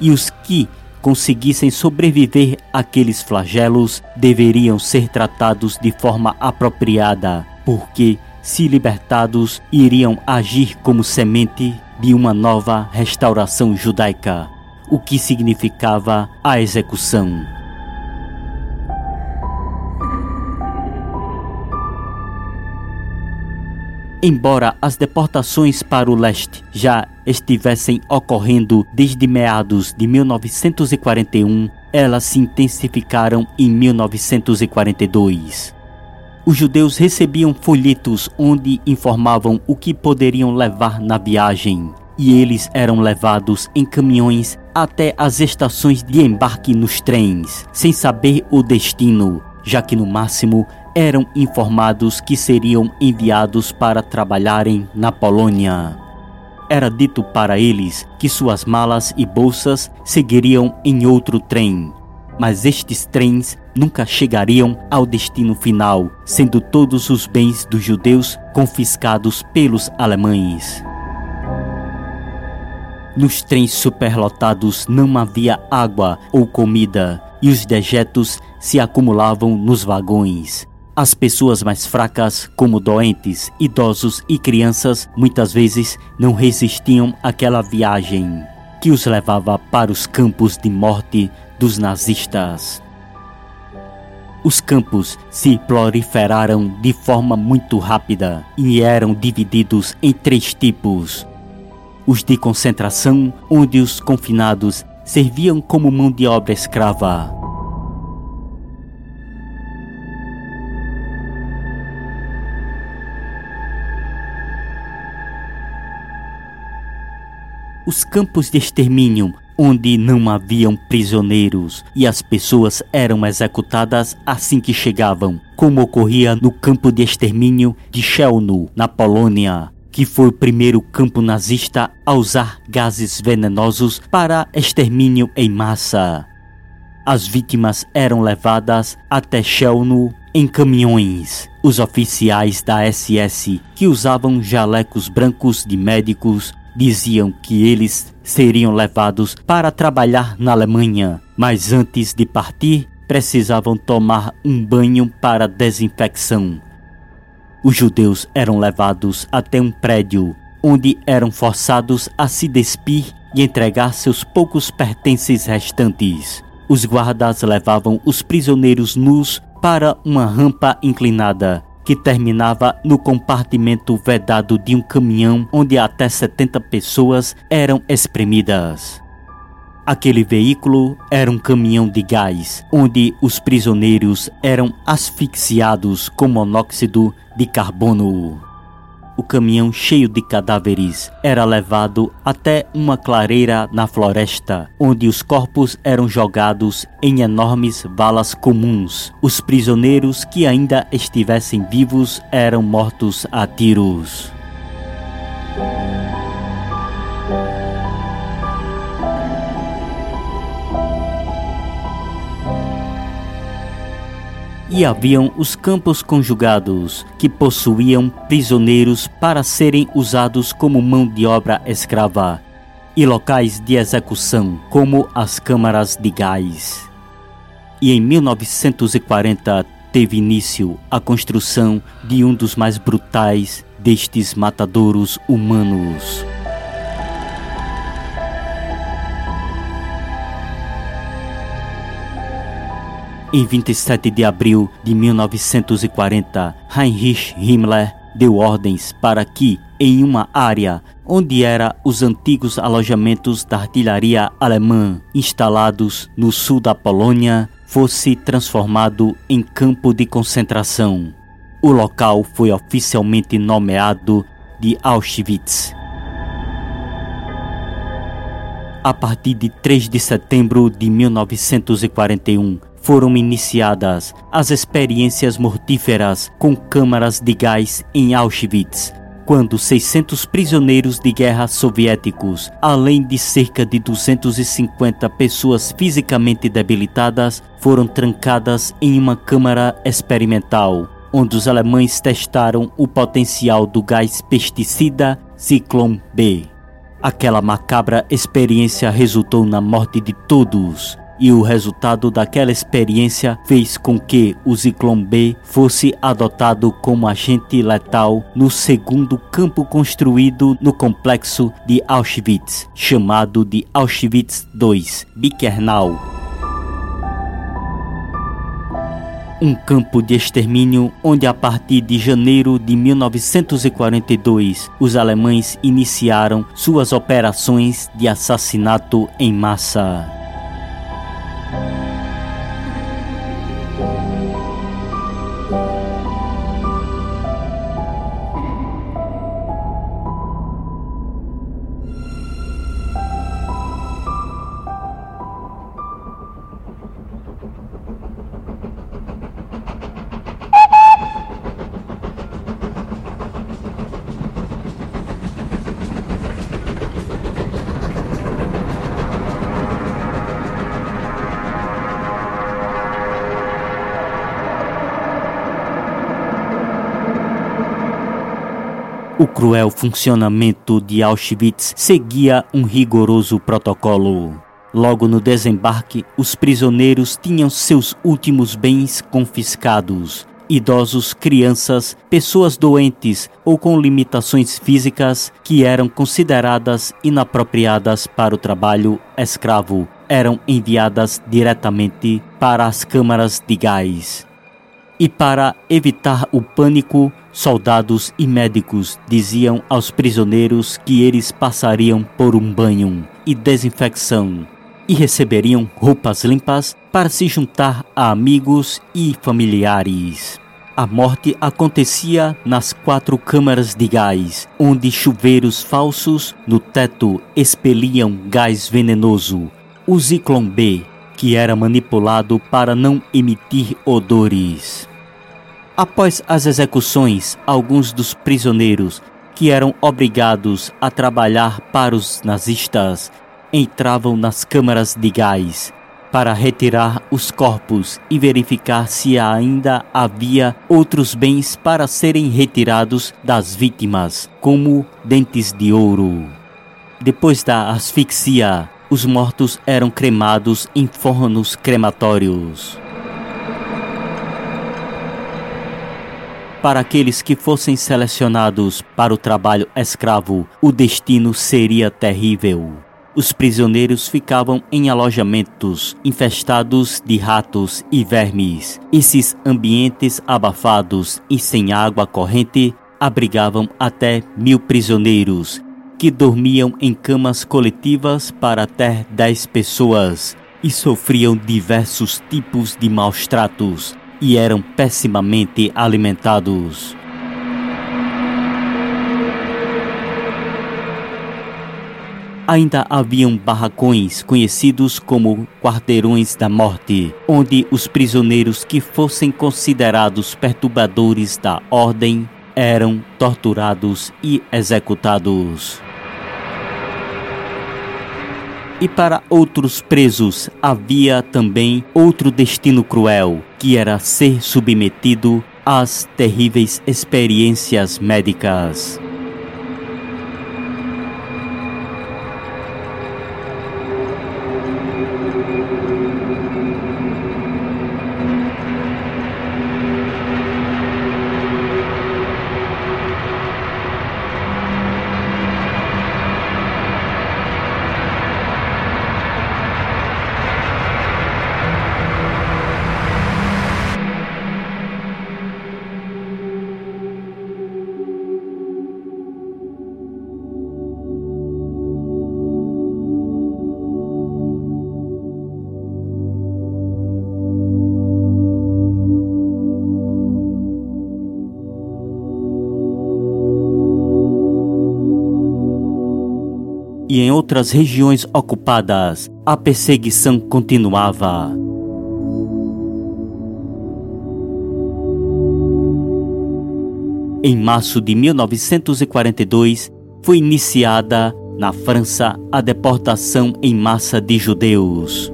E os que conseguissem sobreviver àqueles flagelos deveriam ser tratados de forma apropriada, porque, se libertados, iriam agir como semente de uma nova restauração judaica o que significava a execução. Embora as deportações para o leste já estivessem ocorrendo desde meados de 1941, elas se intensificaram em 1942. Os judeus recebiam folhetos onde informavam o que poderiam levar na viagem, e eles eram levados em caminhões até as estações de embarque nos trens, sem saber o destino, já que no máximo eram informados que seriam enviados para trabalharem na Polônia. Era dito para eles que suas malas e bolsas seguiriam em outro trem, mas estes trens nunca chegariam ao destino final, sendo todos os bens dos judeus confiscados pelos alemães. Nos trens superlotados não havia água ou comida e os dejetos se acumulavam nos vagões. As pessoas mais fracas, como doentes, idosos e crianças, muitas vezes não resistiam àquela viagem que os levava para os campos de morte dos nazistas. Os campos se proliferaram de forma muito rápida e eram divididos em três tipos: os de concentração, onde os confinados serviam como mão de obra escrava. Os campos de extermínio, onde não haviam prisioneiros e as pessoas eram executadas assim que chegavam, como ocorria no campo de extermínio de Chelno, na Polônia, que foi o primeiro campo nazista a usar gases venenosos para extermínio em massa. As vítimas eram levadas até Chelno em caminhões. Os oficiais da SS, que usavam jalecos brancos de médicos, diziam que eles seriam levados para trabalhar na Alemanha, mas antes de partir precisavam tomar um banho para desinfecção. Os judeus eram levados até um prédio, onde eram forçados a se despir e entregar seus poucos pertences restantes. Os guardas levavam os prisioneiros nus para uma rampa inclinada que terminava no compartimento vedado de um caminhão onde até 70 pessoas eram espremidas. Aquele veículo era um caminhão de gás, onde os prisioneiros eram asfixiados com monóxido de carbono. O caminhão cheio de cadáveres era levado até uma clareira na floresta, onde os corpos eram jogados em enormes valas comuns. Os prisioneiros que ainda estivessem vivos eram mortos a tiros. E haviam os campos conjugados, que possuíam prisioneiros para serem usados como mão de obra escrava, e locais de execução, como as câmaras de gás. E em 1940 teve início a construção de um dos mais brutais destes matadouros humanos. Em 27 de abril de 1940, Heinrich Himmler deu ordens para que, em uma área onde eram os antigos alojamentos da artilharia alemã instalados no sul da Polônia, fosse transformado em campo de concentração. O local foi oficialmente nomeado de Auschwitz. A partir de 3 de setembro de 1941, foram iniciadas as experiências mortíferas com câmaras de gás em Auschwitz, quando 600 prisioneiros de guerra soviéticos, além de cerca de 250 pessoas fisicamente debilitadas, foram trancadas em uma câmara experimental, onde os alemães testaram o potencial do gás pesticida Zyklon B. Aquela macabra experiência resultou na morte de todos, e o resultado daquela experiência fez com que o Zyklon B fosse adotado como agente letal no segundo campo construído no complexo de Auschwitz, chamado de Auschwitz II, Birkenau. um campo de extermínio onde, a partir de janeiro de 1942, os alemães iniciaram suas operações de assassinato em massa. O cruel funcionamento de Auschwitz seguia um rigoroso protocolo. Logo no desembarque, os prisioneiros tinham seus últimos bens confiscados. Idosos, crianças, pessoas doentes ou com limitações físicas que eram consideradas inapropriadas para o trabalho escravo eram enviadas diretamente para as câmaras de gás. E para evitar o pânico, soldados e médicos diziam aos prisioneiros que eles passariam por um banho e desinfecção e receberiam roupas limpas para se juntar a amigos e familiares. A morte acontecia nas quatro câmaras de gás, onde chuveiros falsos no teto expeliam gás venenoso, o Zyklon B, que era manipulado para não emitir odores. Após as execuções, alguns dos prisioneiros que eram obrigados a trabalhar para os nazistas entravam nas câmaras de gás para retirar os corpos e verificar se ainda havia outros bens para serem retirados das vítimas, como dentes de ouro. Depois da asfixia, os mortos eram cremados em fornos crematórios. Para aqueles que fossem selecionados para o trabalho escravo, o destino seria terrível. Os prisioneiros ficavam em alojamentos infestados de ratos e vermes. Esses ambientes abafados e sem água corrente abrigavam até mil prisioneiros, que dormiam em camas coletivas para até dez pessoas e sofriam diversos tipos de maus tratos e eram pessimamente alimentados. Ainda haviam barracões conhecidos como quarteirões da morte, onde os prisioneiros que fossem considerados perturbadores da ordem eram torturados e executados. E para outros presos havia também outro destino cruel, que era ser submetido às terríveis experiências médicas. Outras regiões ocupadas, a perseguição continuava. Em março de 1942, foi iniciada na França a deportação em massa de judeus.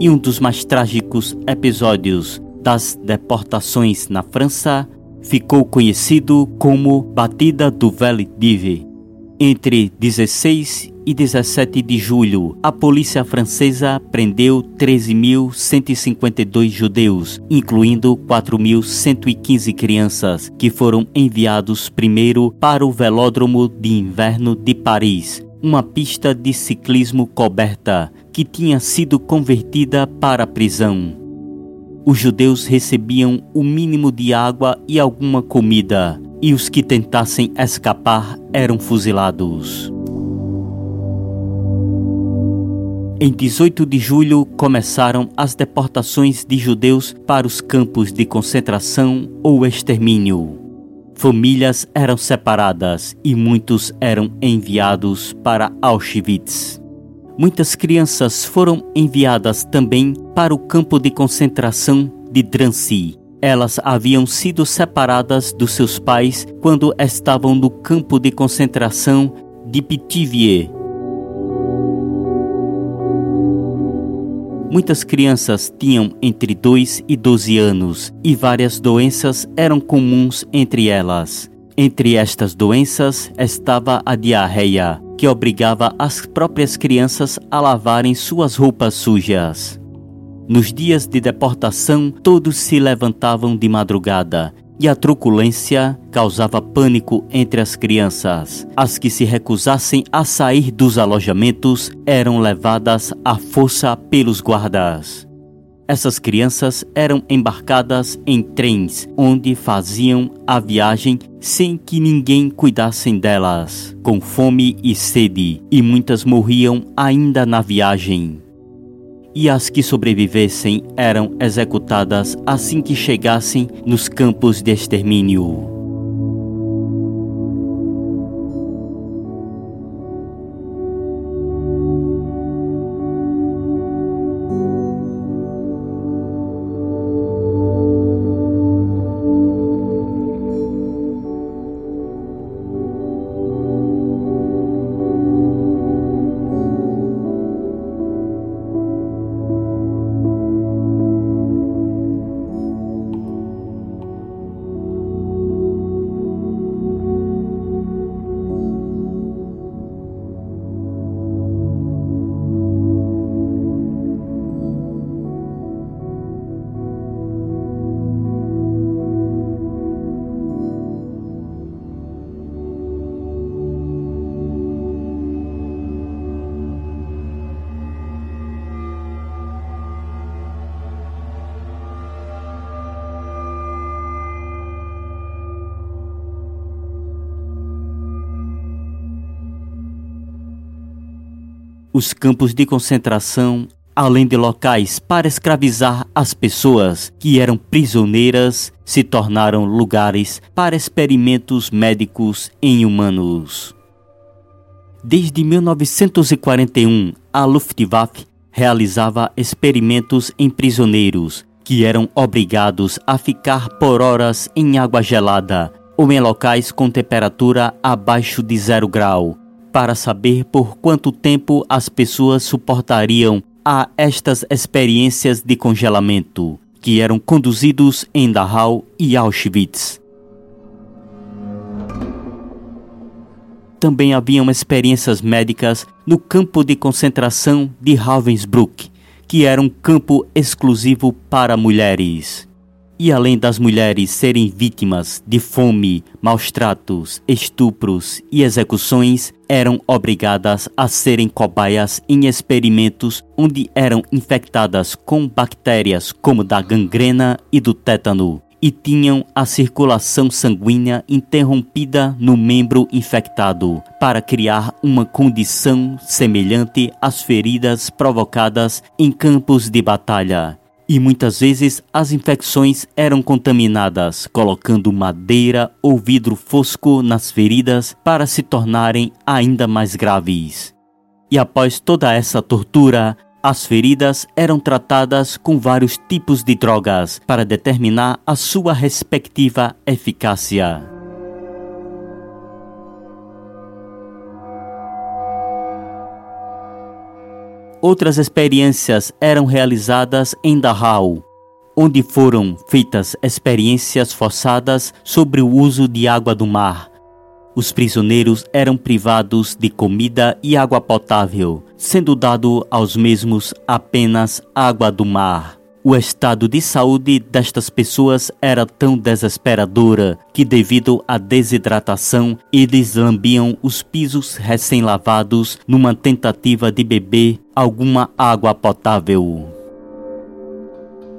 E um dos mais trágicos episódios das deportações na França ficou conhecido como Batida do Vel-d'Hiver. Entre 16 e 17 de julho, a polícia francesa prendeu 13.152 judeus, incluindo 4.115 crianças, que foram enviados primeiro para o velódromo de inverno de Paris, uma pista de ciclismo coberta que tinha sido convertida para prisão. Os judeus recebiam o mínimo de água e alguma comida, e os que tentassem escapar eram fuzilados. Em 18 de julho começaram as deportações de judeus para os campos de concentração ou extermínio. Famílias eram separadas e muitos eram enviados para Auschwitz. Muitas crianças foram enviadas também para o campo de concentração de Drancy, elas haviam sido separadas dos seus pais quando estavam no campo de concentração de Pithiviers. Muitas crianças tinham entre 2 e 12 anos e várias doenças eram comuns entre elas. Entre estas doenças estava a diarreia, que obrigava as próprias crianças a lavarem suas roupas sujas. Nos dias de deportação, todos se levantavam de madrugada e a truculência causava pânico entre as crianças. As que se recusassem a sair dos alojamentos eram levadas à força pelos guardas. Essas crianças eram embarcadas em trens, onde faziam a viagem sem que ninguém cuidasse delas, com fome e sede, e muitas morriam ainda na viagem e as que sobrevivessem eram executadas assim que chegassem nos campos de extermínio. Os campos de concentração, além de locais para escravizar as pessoas que eram prisioneiras, se tornaram lugares para experimentos médicos em humanos. Desde 1941, a Luftwaffe realizava experimentos em prisioneiros que eram obrigados a ficar por horas em água gelada ou em locais com temperatura abaixo de zero grau para saber por quanto tempo as pessoas suportariam a estas experiências de congelamento, que eram conduzidos em Dachau e Auschwitz. Também haviam experiências médicas no campo de concentração de Ravensbrück, que era um campo exclusivo para mulheres. E além das mulheres serem vítimas de fome, maus tratos, estupros e execuções, eram obrigadas a serem cobaias em experimentos onde eram infectadas com bactérias como da gangrena e do tétano, e tinham a circulação sanguínea interrompida no membro infectado, para criar uma condição semelhante às feridas provocadas em campos de batalha e muitas vezes as infecções eram contaminadas, colocando madeira ou vidro fosco nas feridas para se tornarem ainda mais graves. E após toda essa tortura, as feridas eram tratadas com vários tipos de drogas para determinar a sua respectiva eficácia. Outras experiências eram realizadas em Dachau, onde foram feitas experiências forçadas sobre o uso de água do mar. Os prisioneiros eram privados de comida e água potável, sendo dado aos mesmos apenas água do mar. O estado de saúde destas pessoas era tão desesperadora que, devido à desidratação, eles lambiam os pisos recém-lavados numa tentativa de beber alguma água potável.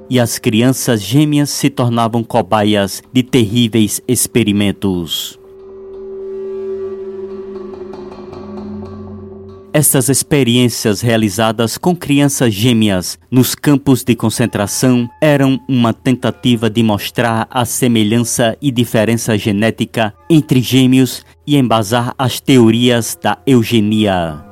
E as crianças gêmeas se tornavam cobaias de terríveis experimentos. Essas experiências realizadas com crianças gêmeas nos campos de concentração eram uma tentativa de mostrar a semelhança e diferença genética entre gêmeos e embasar as teorias da eugenia.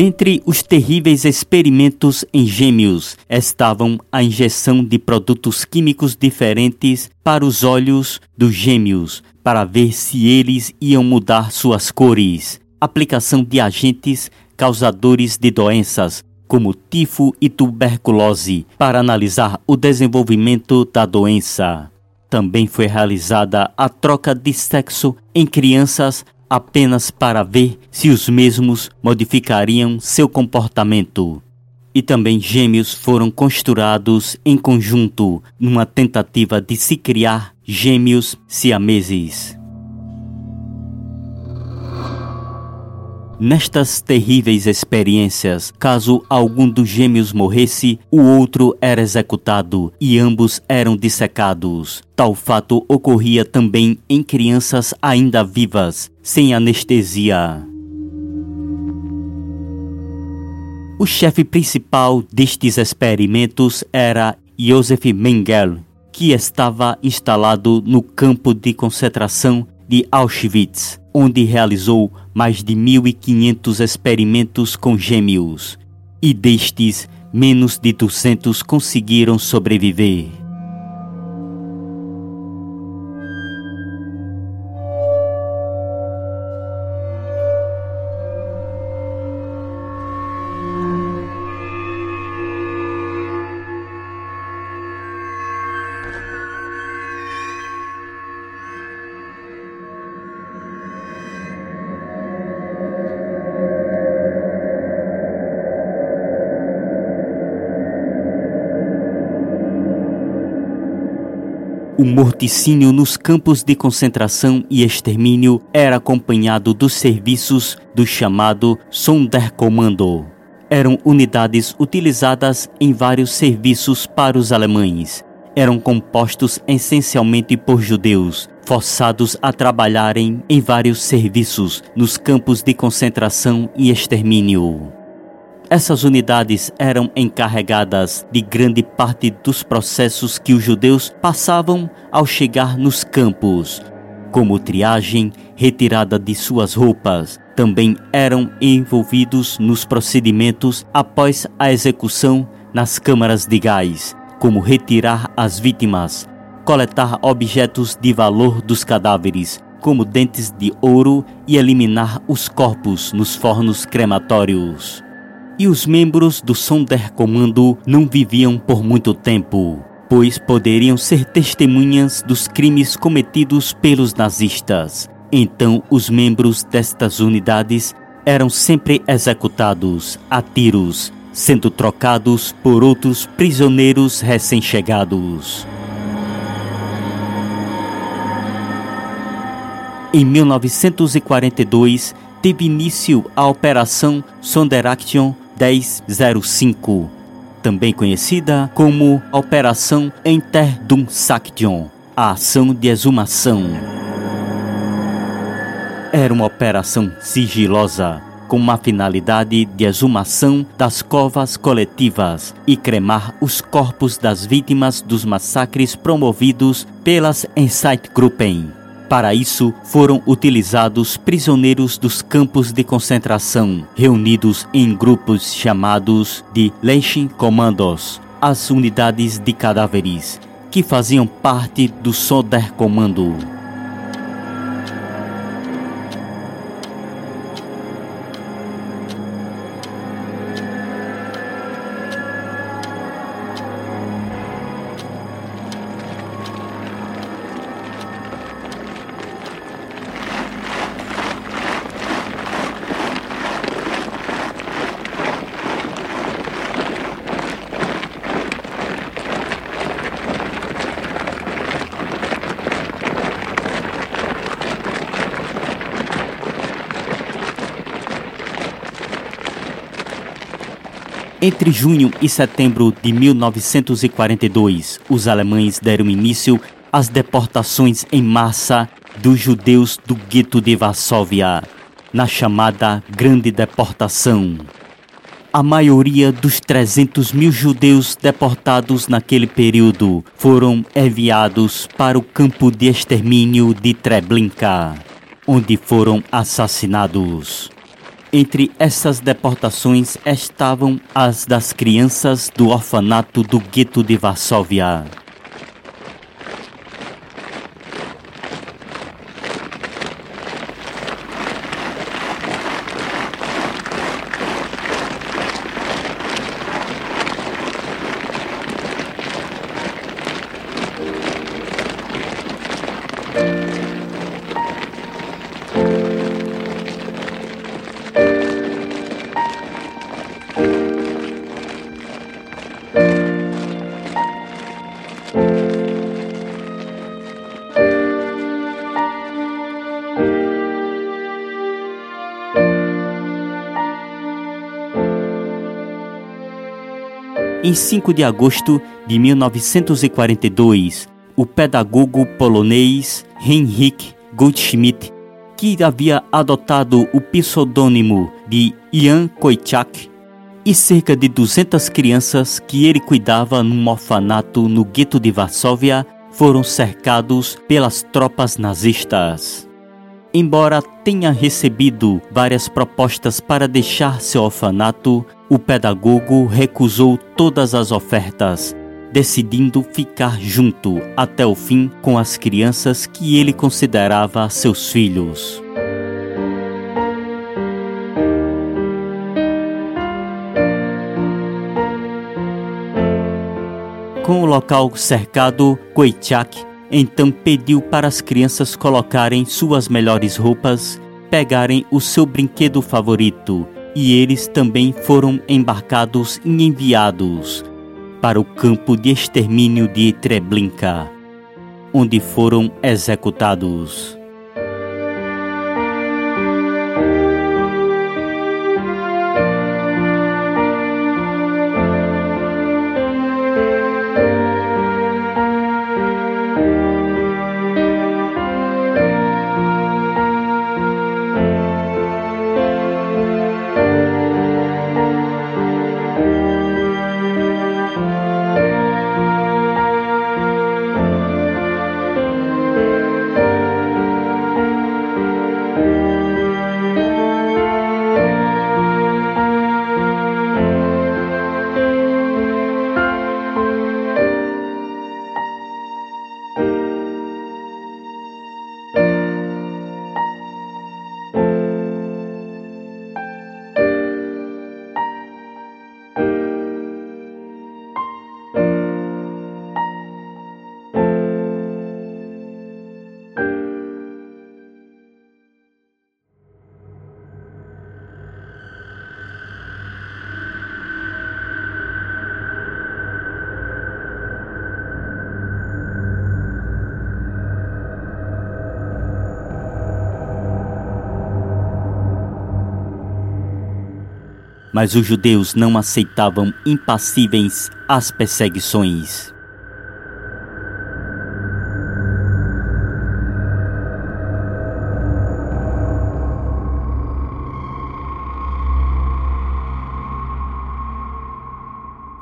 Dentre os terríveis experimentos em gêmeos estavam a injeção de produtos químicos diferentes para os olhos dos gêmeos, para ver se eles iam mudar suas cores, aplicação de agentes causadores de doenças, como tifo e tuberculose, para analisar o desenvolvimento da doença. Também foi realizada a troca de sexo em crianças apenas para ver se os mesmos modificariam seu comportamento. E também gêmeos foram costurados em conjunto numa tentativa de se criar gêmeos siameses. Nestas terríveis experiências, caso algum dos gêmeos morresse, o outro era executado e ambos eram dissecados. Tal fato ocorria também em crianças ainda vivas, sem anestesia. O chefe principal destes experimentos era Josef Mengele, que estava instalado no campo de concentração de Auschwitz, onde realizou mais de 1.500 experimentos com gêmeos, e destes, menos de 200 conseguiram sobreviver. O morticínio nos campos de concentração e extermínio era acompanhado dos serviços do chamado Sonderkommando. Eram unidades utilizadas em vários serviços para os alemães. Eram compostos essencialmente por judeus, forçados a trabalharem em vários serviços nos campos de concentração e extermínio. Essas unidades eram encarregadas de grande parte dos processos que os judeus passavam ao chegar nos campos, como triagem, retirada de suas roupas. Também eram envolvidos nos procedimentos após a execução nas câmaras de gás, como retirar as vítimas, coletar objetos de valor dos cadáveres, como dentes de ouro, e eliminar os corpos nos fornos crematórios. E os membros do Sonderkommando não viviam por muito tempo, pois poderiam ser testemunhas dos crimes cometidos pelos nazistas. Então, os membros destas unidades eram sempre executados a tiros, sendo trocados por outros prisioneiros recém-chegados. Em 1942, teve início a Operação Sonderaction 1005, também conhecida como Operação Interdumsaction, a ação de exumação. Era uma operação sigilosa, com uma finalidade de exumação das covas coletivas e cremar os corpos das vítimas dos massacres promovidos pelas Einsatzgruppen. Para isso, foram utilizados prisioneiros dos campos de concentração, reunidos em grupos chamados de Leichenkommandos, as unidades de cadáveres, que faziam parte do Sonderkommando. Entre junho e setembro de 1942, os alemães deram início às deportações em massa dos judeus do gueto de Varsóvia, na chamada Grande Deportação. A maioria dos 300 mil judeus deportados naquele período foram enviados para o campo de extermínio de Treblinka, onde foram assassinados. Entre essas deportações estavam as das crianças do orfanato do gueto de Varsóvia. Em 5 de agosto de 1942, o pedagogo polonês Heinrich Goldschmidt, que havia adotado o pseudônimo de Jan Koitschak, e cerca de 200 crianças que ele cuidava num orfanato no gueto de Varsóvia foram cercados pelas tropas nazistas. Embora tenha recebido várias propostas para deixar seu orfanato, o pedagogo recusou todas as ofertas, decidindo ficar junto até o fim com as crianças que ele considerava seus filhos. Com o local cercado, Koichak então pediu para as crianças colocarem suas melhores roupas, pegarem o seu brinquedo favorito e eles também foram embarcados e enviados para o campo de extermínio de Treblinka, onde foram executados. Mas os judeus não aceitavam impassíveis as perseguições.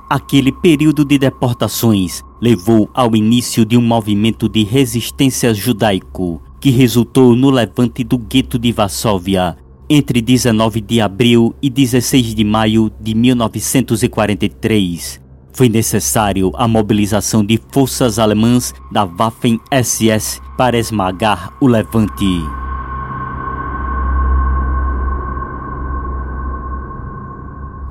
Aquele período de deportações levou ao início de um movimento de resistência judaico que resultou no levante do gueto de Varsóvia entre 19 de abril e 16 de maio de 1943. Foi necessário a mobilização de forças alemãs da Waffen-SS para esmagar o levante.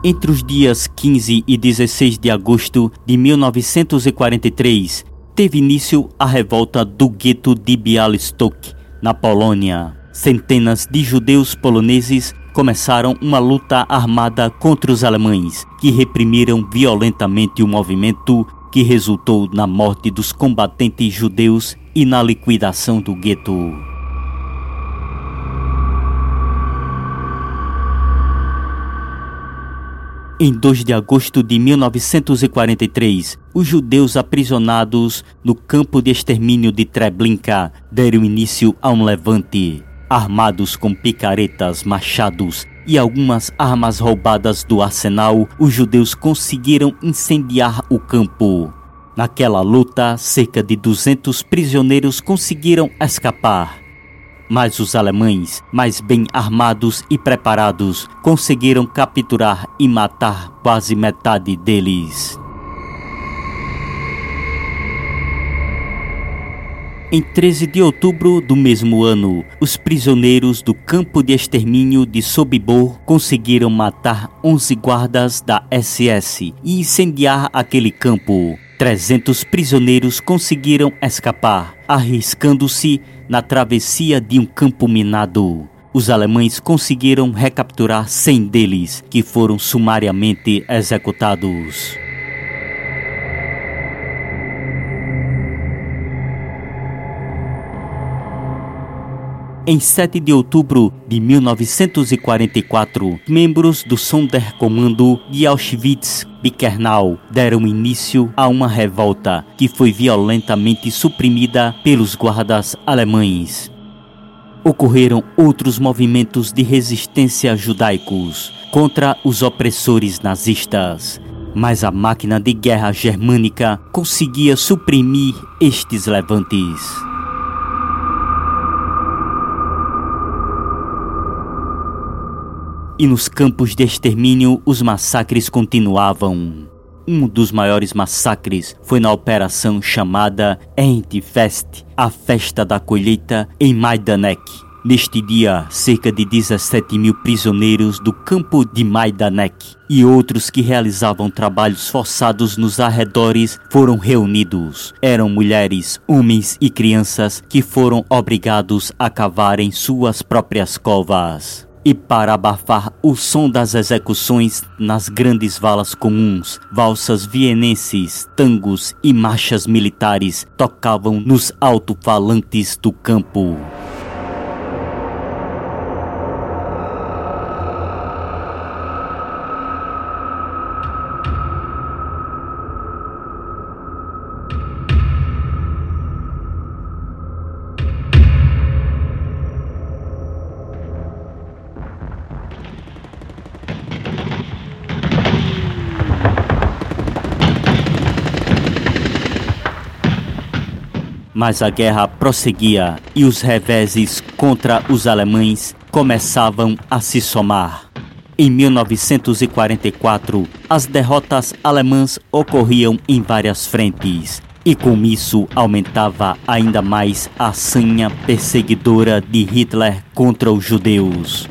Entre os dias 15 e 16 de agosto de 1943, teve início a revolta do gueto de Bialystok, na Polônia. Centenas de judeus poloneses começaram uma luta armada contra os alemães, que reprimiram violentamente o movimento, que resultou na morte dos combatentes judeus e na liquidação do gueto. Em 2 de agosto de 1943, os judeus aprisionados no campo de extermínio de Treblinka deram início a um levante. Armados com picaretas, machados e algumas armas roubadas do arsenal, os judeus conseguiram incendiar o campo. Naquela luta, cerca de 200 prisioneiros conseguiram escapar mas os alemães, mais bem armados e preparados, conseguiram capturar e matar quase metade deles. Em 13 de outubro do mesmo ano, os prisioneiros do campo de extermínio de Sobibor conseguiram matar 11 guardas da SS e incendiar aquele campo. 300 prisioneiros conseguiram escapar, arriscando-se na travessia de um campo minado. Os alemães conseguiram recapturar 100 deles, que foram sumariamente executados. Em 7 de outubro de 1944, membros do Sonderkommando de Auschwitz-Birkenau deram início a uma revolta que foi violentamente suprimida pelos guardas alemães. Ocorreram outros movimentos de resistência judaicos contra os opressores nazistas, mas a máquina de guerra germânica conseguia suprimir estes levantes. E nos campos de extermínio os massacres continuavam. Um dos maiores massacres foi na operação chamada ErnteFest, a festa da colheita em Majdanek. Neste dia, cerca de 17 mil prisioneiros do campo de Majdanek e outros que realizavam trabalhos forçados nos arredores foram reunidos. Eram mulheres, homens e crianças que foram obrigados a cavar em suas próprias covas e para abafar o som das execuções nas grandes valas comuns, valsas vienenses, tangos e marchas militares tocavam nos alto-falantes do campo. Mas a guerra prosseguia e os reveses contra os alemães começavam a se somar. Em 1944, as derrotas alemãs ocorriam em várias frentes, e com isso aumentava ainda mais a sanha perseguidora de Hitler contra os judeus.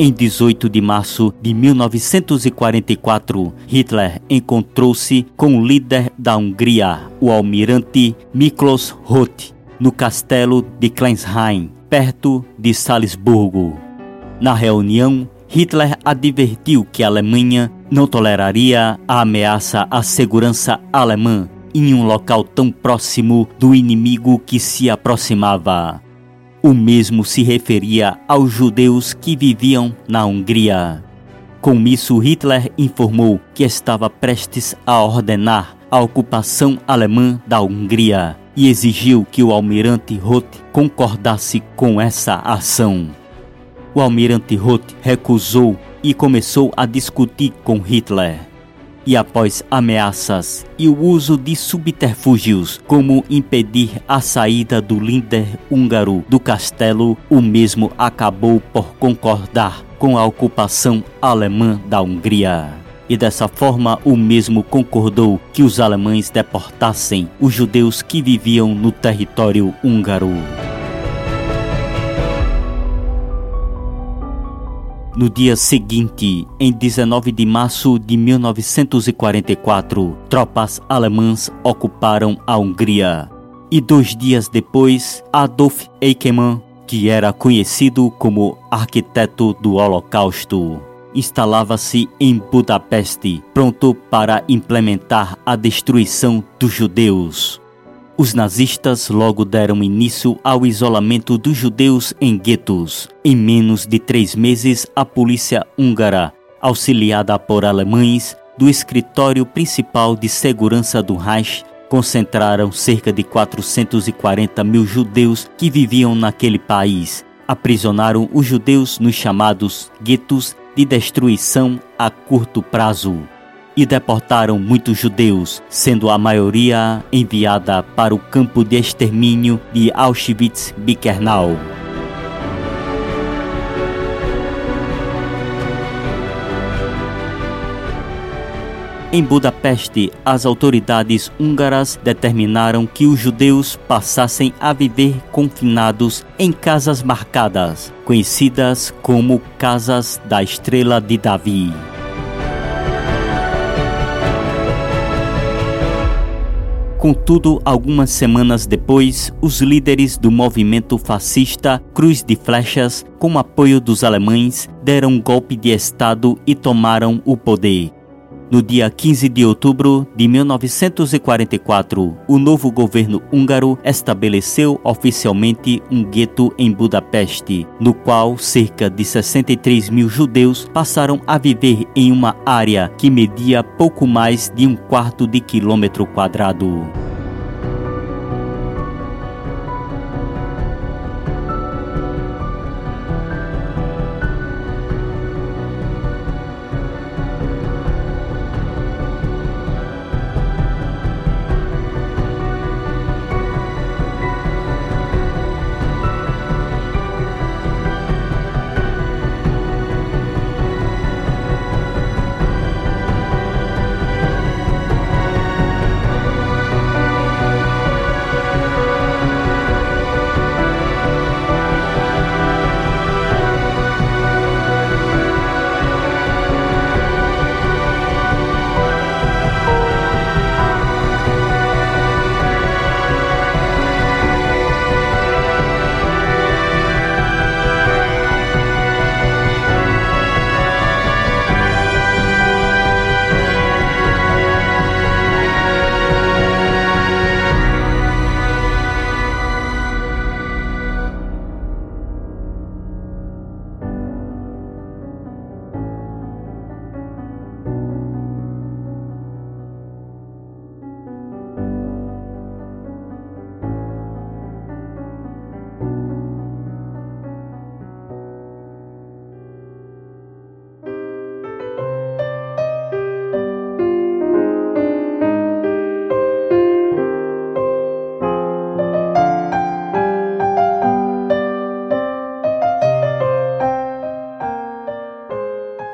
Em 18 de março de 1944, Hitler encontrou-se com o líder da Hungria, o almirante Miklos Roth, no castelo de Kleinheim, perto de Salisburgo. Na reunião, Hitler advertiu que a Alemanha não toleraria a ameaça à segurança alemã em um local tão próximo do inimigo que se aproximava. O mesmo se referia aos judeus que viviam na Hungria. Com isso, Hitler informou que estava prestes a ordenar a ocupação alemã da Hungria e exigiu que o almirante Roth concordasse com essa ação. O almirante Roth recusou e começou a discutir com Hitler. E após ameaças e o uso de subterfúgios, como impedir a saída do líder húngaro do castelo, o mesmo acabou por concordar com a ocupação alemã da Hungria. E dessa forma, o mesmo concordou que os alemães deportassem os judeus que viviam no território húngaro. No dia seguinte, em 19 de março de 1944, tropas alemãs ocuparam a Hungria. E dois dias depois, Adolf Eichmann, que era conhecido como arquiteto do Holocausto, instalava-se em Budapeste, pronto para implementar a destruição dos judeus. Os nazistas logo deram início ao isolamento dos judeus em guetos. Em menos de três meses, a polícia húngara, auxiliada por alemães do escritório principal de segurança do Reich, concentraram cerca de 440 mil judeus que viviam naquele país. Aprisionaram os judeus nos chamados guetos de destruição a curto prazo e deportaram muitos judeus, sendo a maioria enviada para o campo de extermínio de Auschwitz-Birkenau. Em Budapeste, as autoridades húngaras determinaram que os judeus passassem a viver confinados em casas marcadas, conhecidas como Casas da Estrela de Davi. Contudo, algumas semanas depois, os líderes do movimento fascista Cruz de Flechas, com apoio dos alemães, deram um golpe de Estado e tomaram o poder. No dia 15 de outubro de 1944, o novo governo húngaro estabeleceu oficialmente um gueto em Budapeste, no qual cerca de 63 mil judeus passaram a viver em uma área que media pouco mais de um quarto de quilômetro quadrado.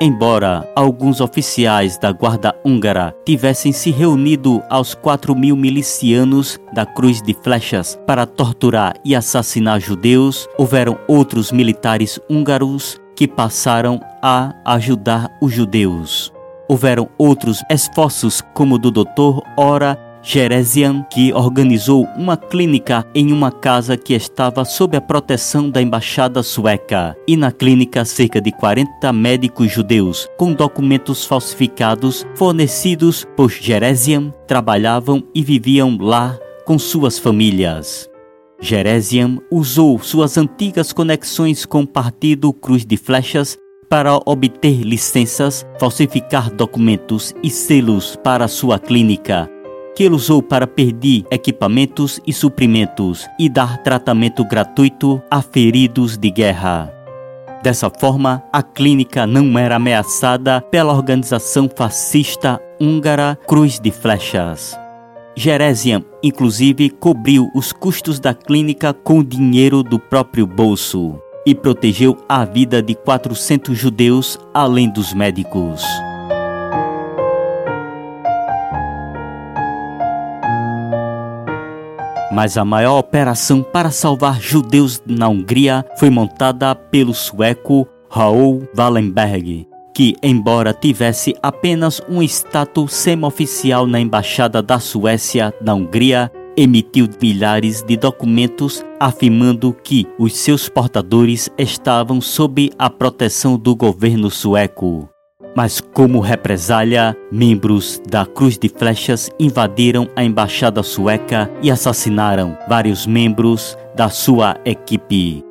Embora alguns oficiais da guarda húngara tivessem se reunido aos 4 mil milicianos da Cruz de Flechas para torturar e assassinar judeus, houveram outros militares húngaros que passaram a ajudar os judeus. Houveram outros esforços, como o do Dr. Ora Jeresian, que organizou uma clínica em uma casa que estava sob a proteção da embaixada sueca. E na clínica, cerca de 40 médicos judeus com documentos falsificados fornecidos por Jeresian trabalhavam e viviam lá com suas famílias. Jeresian usou suas antigas conexões com o Partido Cruz de Flechas para obter licenças, falsificar documentos e selos para sua clínica, que ele usou para pedir equipamentos e suprimentos e dar tratamento gratuito a feridos de guerra. Dessa forma, a clínica não era ameaçada pela organização fascista húngara Cruz de Flechas. Jeresian, inclusive, cobriu os custos da clínica com dinheiro do próprio bolso e protegeu a vida de 400 judeus, além dos médicos. Mas a maior operação para salvar judeus na Hungria foi montada pelo sueco Raoul Wallenberg, que, embora tivesse apenas um status semi-oficial na embaixada da Suécia na Hungria, emitiu milhares de documentos afirmando que os seus portadores estavam sob a proteção do governo sueco. Mas, como represália, membros da Cruz de Flechas invadiram a embaixada sueca e assassinaram vários membros da sua equipe.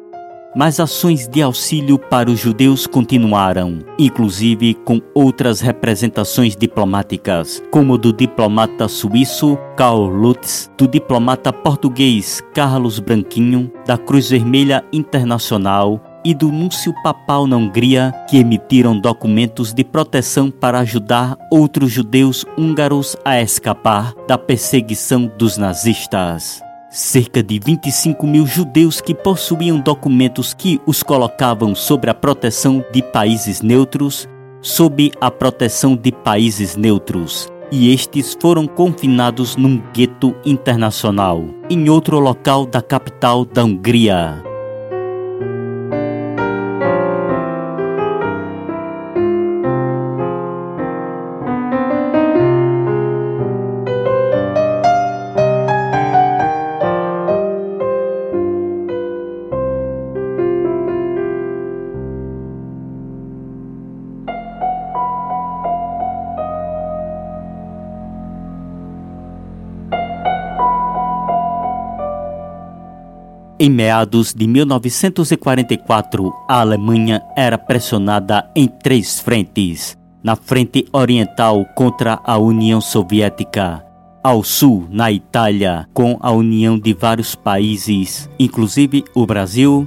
Mas ações de auxílio para os judeus continuaram, inclusive com outras representações diplomáticas, como do diplomata suíço Karl Lutz, do diplomata português Carlos Branquinho, da Cruz Vermelha Internacional e do núncio papal na Hungria, que emitiram documentos de proteção para ajudar outros judeus húngaros a escapar da perseguição dos nazistas cerca de 25 mil judeus que possuíam documentos que os colocavam sob a proteção de países neutros, sob a proteção de países neutros, e estes foram confinados num gueto internacional, em outro local da capital da Hungria. Meados de 1944, a Alemanha era pressionada em três frentes: na frente oriental contra a União Soviética, ao sul, na Itália, com a união de vários países, inclusive o Brasil,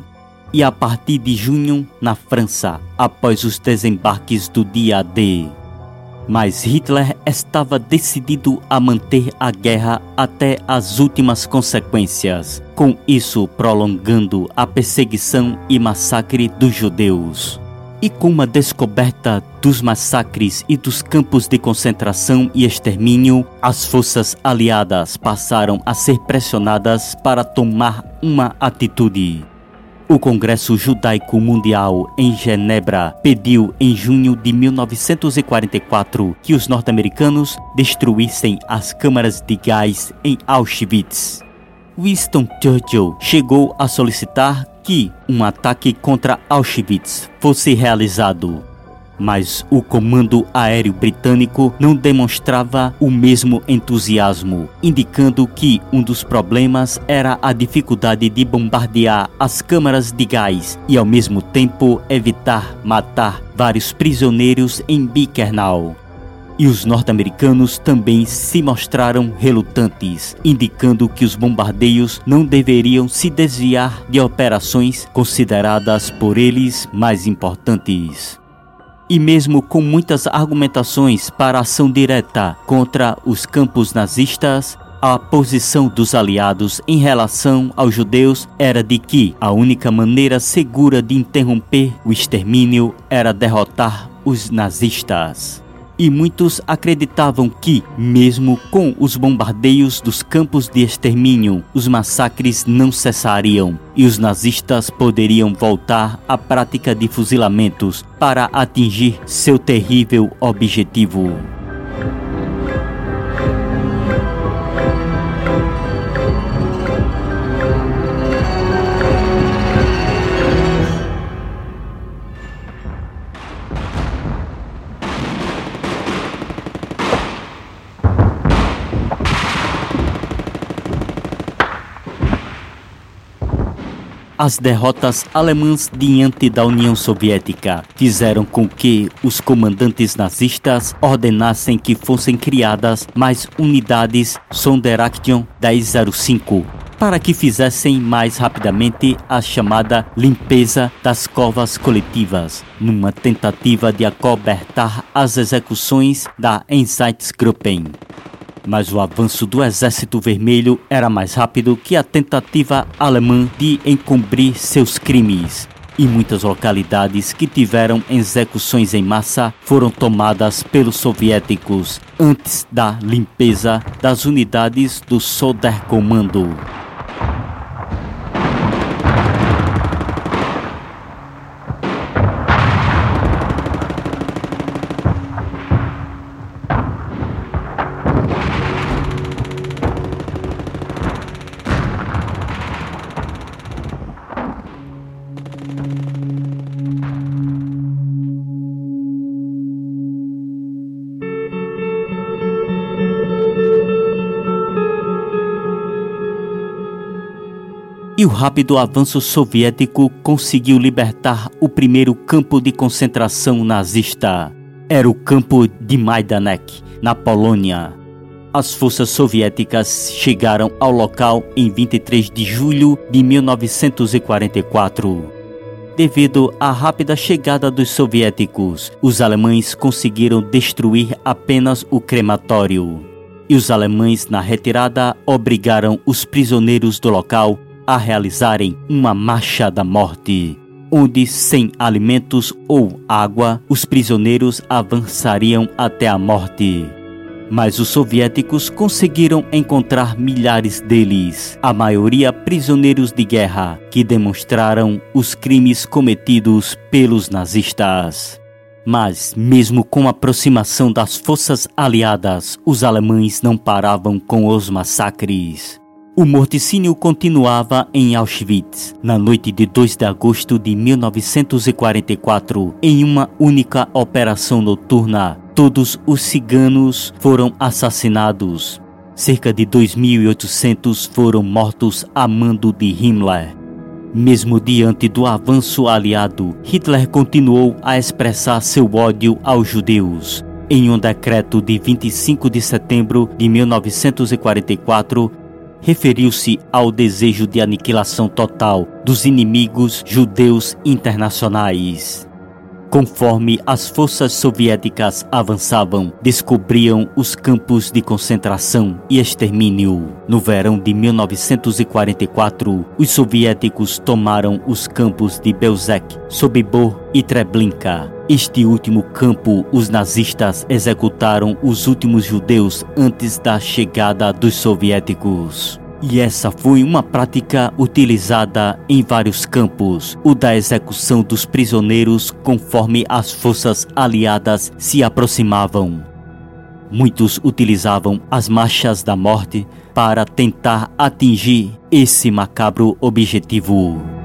e a partir de junho, na França, após os desembarques do dia D mas Hitler estava decidido a manter a guerra até as últimas consequências, com isso prolongando a perseguição e massacre dos judeus. E com a descoberta dos massacres e dos campos de concentração e extermínio, as forças aliadas passaram a ser pressionadas para tomar uma atitude. O Congresso Judaico Mundial em Genebra pediu em junho de 1944 que os norte-americanos destruíssem as câmaras de gás em Auschwitz. Winston Churchill chegou a solicitar que um ataque contra Auschwitz fosse realizado mas o comando aéreo britânico não demonstrava o mesmo entusiasmo, indicando que um dos problemas era a dificuldade de bombardear as câmaras de gás e ao mesmo tempo evitar matar vários prisioneiros em Birkenau. E os norte-americanos também se mostraram relutantes, indicando que os bombardeios não deveriam se desviar de operações consideradas por eles mais importantes e mesmo com muitas argumentações para ação direta contra os campos nazistas, a posição dos aliados em relação aos judeus era de que a única maneira segura de interromper o extermínio era derrotar os nazistas e muitos acreditavam que, mesmo com os bombardeios dos campos de extermínio, os massacres não cessariam e os nazistas poderiam voltar à prática de fuzilamentos para atingir seu terrível objetivo. As derrotas alemãs diante da União Soviética fizeram com que os comandantes nazistas ordenassem que fossem criadas mais unidades Sonderaktion 1005 para que fizessem mais rapidamente a chamada limpeza das covas coletivas, numa tentativa de acobertar as execuções da Einsatzgruppen. Mas o avanço do Exército Vermelho era mais rápido que a tentativa alemã de encobrir seus crimes e muitas localidades que tiveram execuções em massa foram tomadas pelos soviéticos antes da limpeza das unidades do Soderkommando. O rápido avanço soviético conseguiu libertar o primeiro campo de concentração nazista. Era o campo de Majdanek, na Polônia. As forças soviéticas chegaram ao local em 23 de julho de 1944. Devido à rápida chegada dos soviéticos, os alemães conseguiram destruir apenas o crematório. E os alemães, na retirada, obrigaram os prisioneiros do local a realizarem uma marcha da morte, onde, sem alimentos ou água, os prisioneiros avançariam até a morte. Mas os soviéticos conseguiram encontrar milhares deles, a maioria prisioneiros de guerra, que demonstraram os crimes cometidos pelos nazistas. Mas, mesmo com a aproximação das forças aliadas, os alemães não paravam com os massacres. O morticínio continuava em Auschwitz na noite de 2 de agosto de 1944, em uma única operação noturna. Todos os ciganos foram assassinados. Cerca de 2.800 foram mortos a mando de Himmler. Mesmo diante do avanço aliado, Hitler continuou a expressar seu ódio aos judeus. Em um decreto de 25 de setembro de 1944, referiu-se ao desejo de aniquilação total dos inimigos judeus internacionais. Conforme as forças soviéticas avançavam, descobriam os campos de concentração e extermínio. No verão de 1944, os soviéticos tomaram os campos de Belzec, Sobibor e Treblinka. Este último campo, os nazistas executaram os últimos judeus antes da chegada dos soviéticos. E essa foi uma prática utilizada em vários campos, o da execução dos prisioneiros conforme as forças aliadas se aproximavam. Muitos utilizavam as marchas da morte para tentar atingir esse macabro objetivo.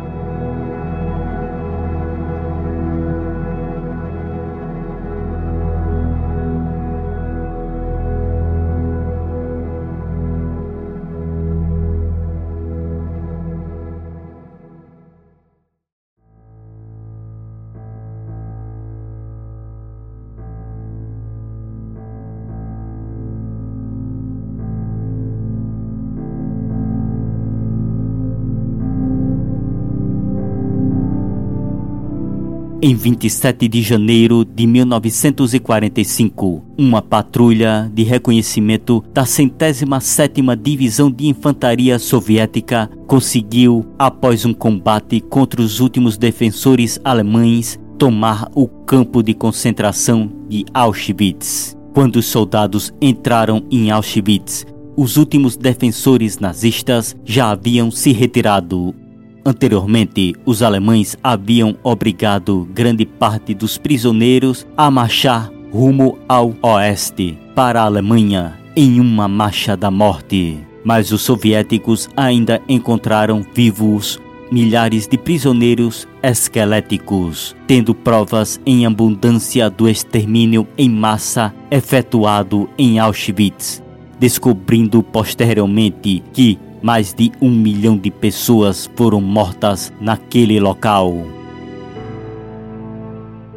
Em 27 de janeiro de 1945, uma patrulha de reconhecimento da centésima sétima Divisão de Infantaria Soviética conseguiu, após um combate contra os últimos defensores alemães, tomar o campo de concentração de Auschwitz. Quando os soldados entraram em Auschwitz, os últimos defensores nazistas já haviam se retirado Anteriormente, os alemães haviam obrigado grande parte dos prisioneiros a marchar rumo ao oeste, para a Alemanha, em uma marcha da morte. Mas os soviéticos ainda encontraram vivos milhares de prisioneiros esqueléticos, tendo provas em abundância do extermínio em massa efetuado em Auschwitz, descobrindo posteriormente que mais de um milhão de pessoas foram mortas naquele local.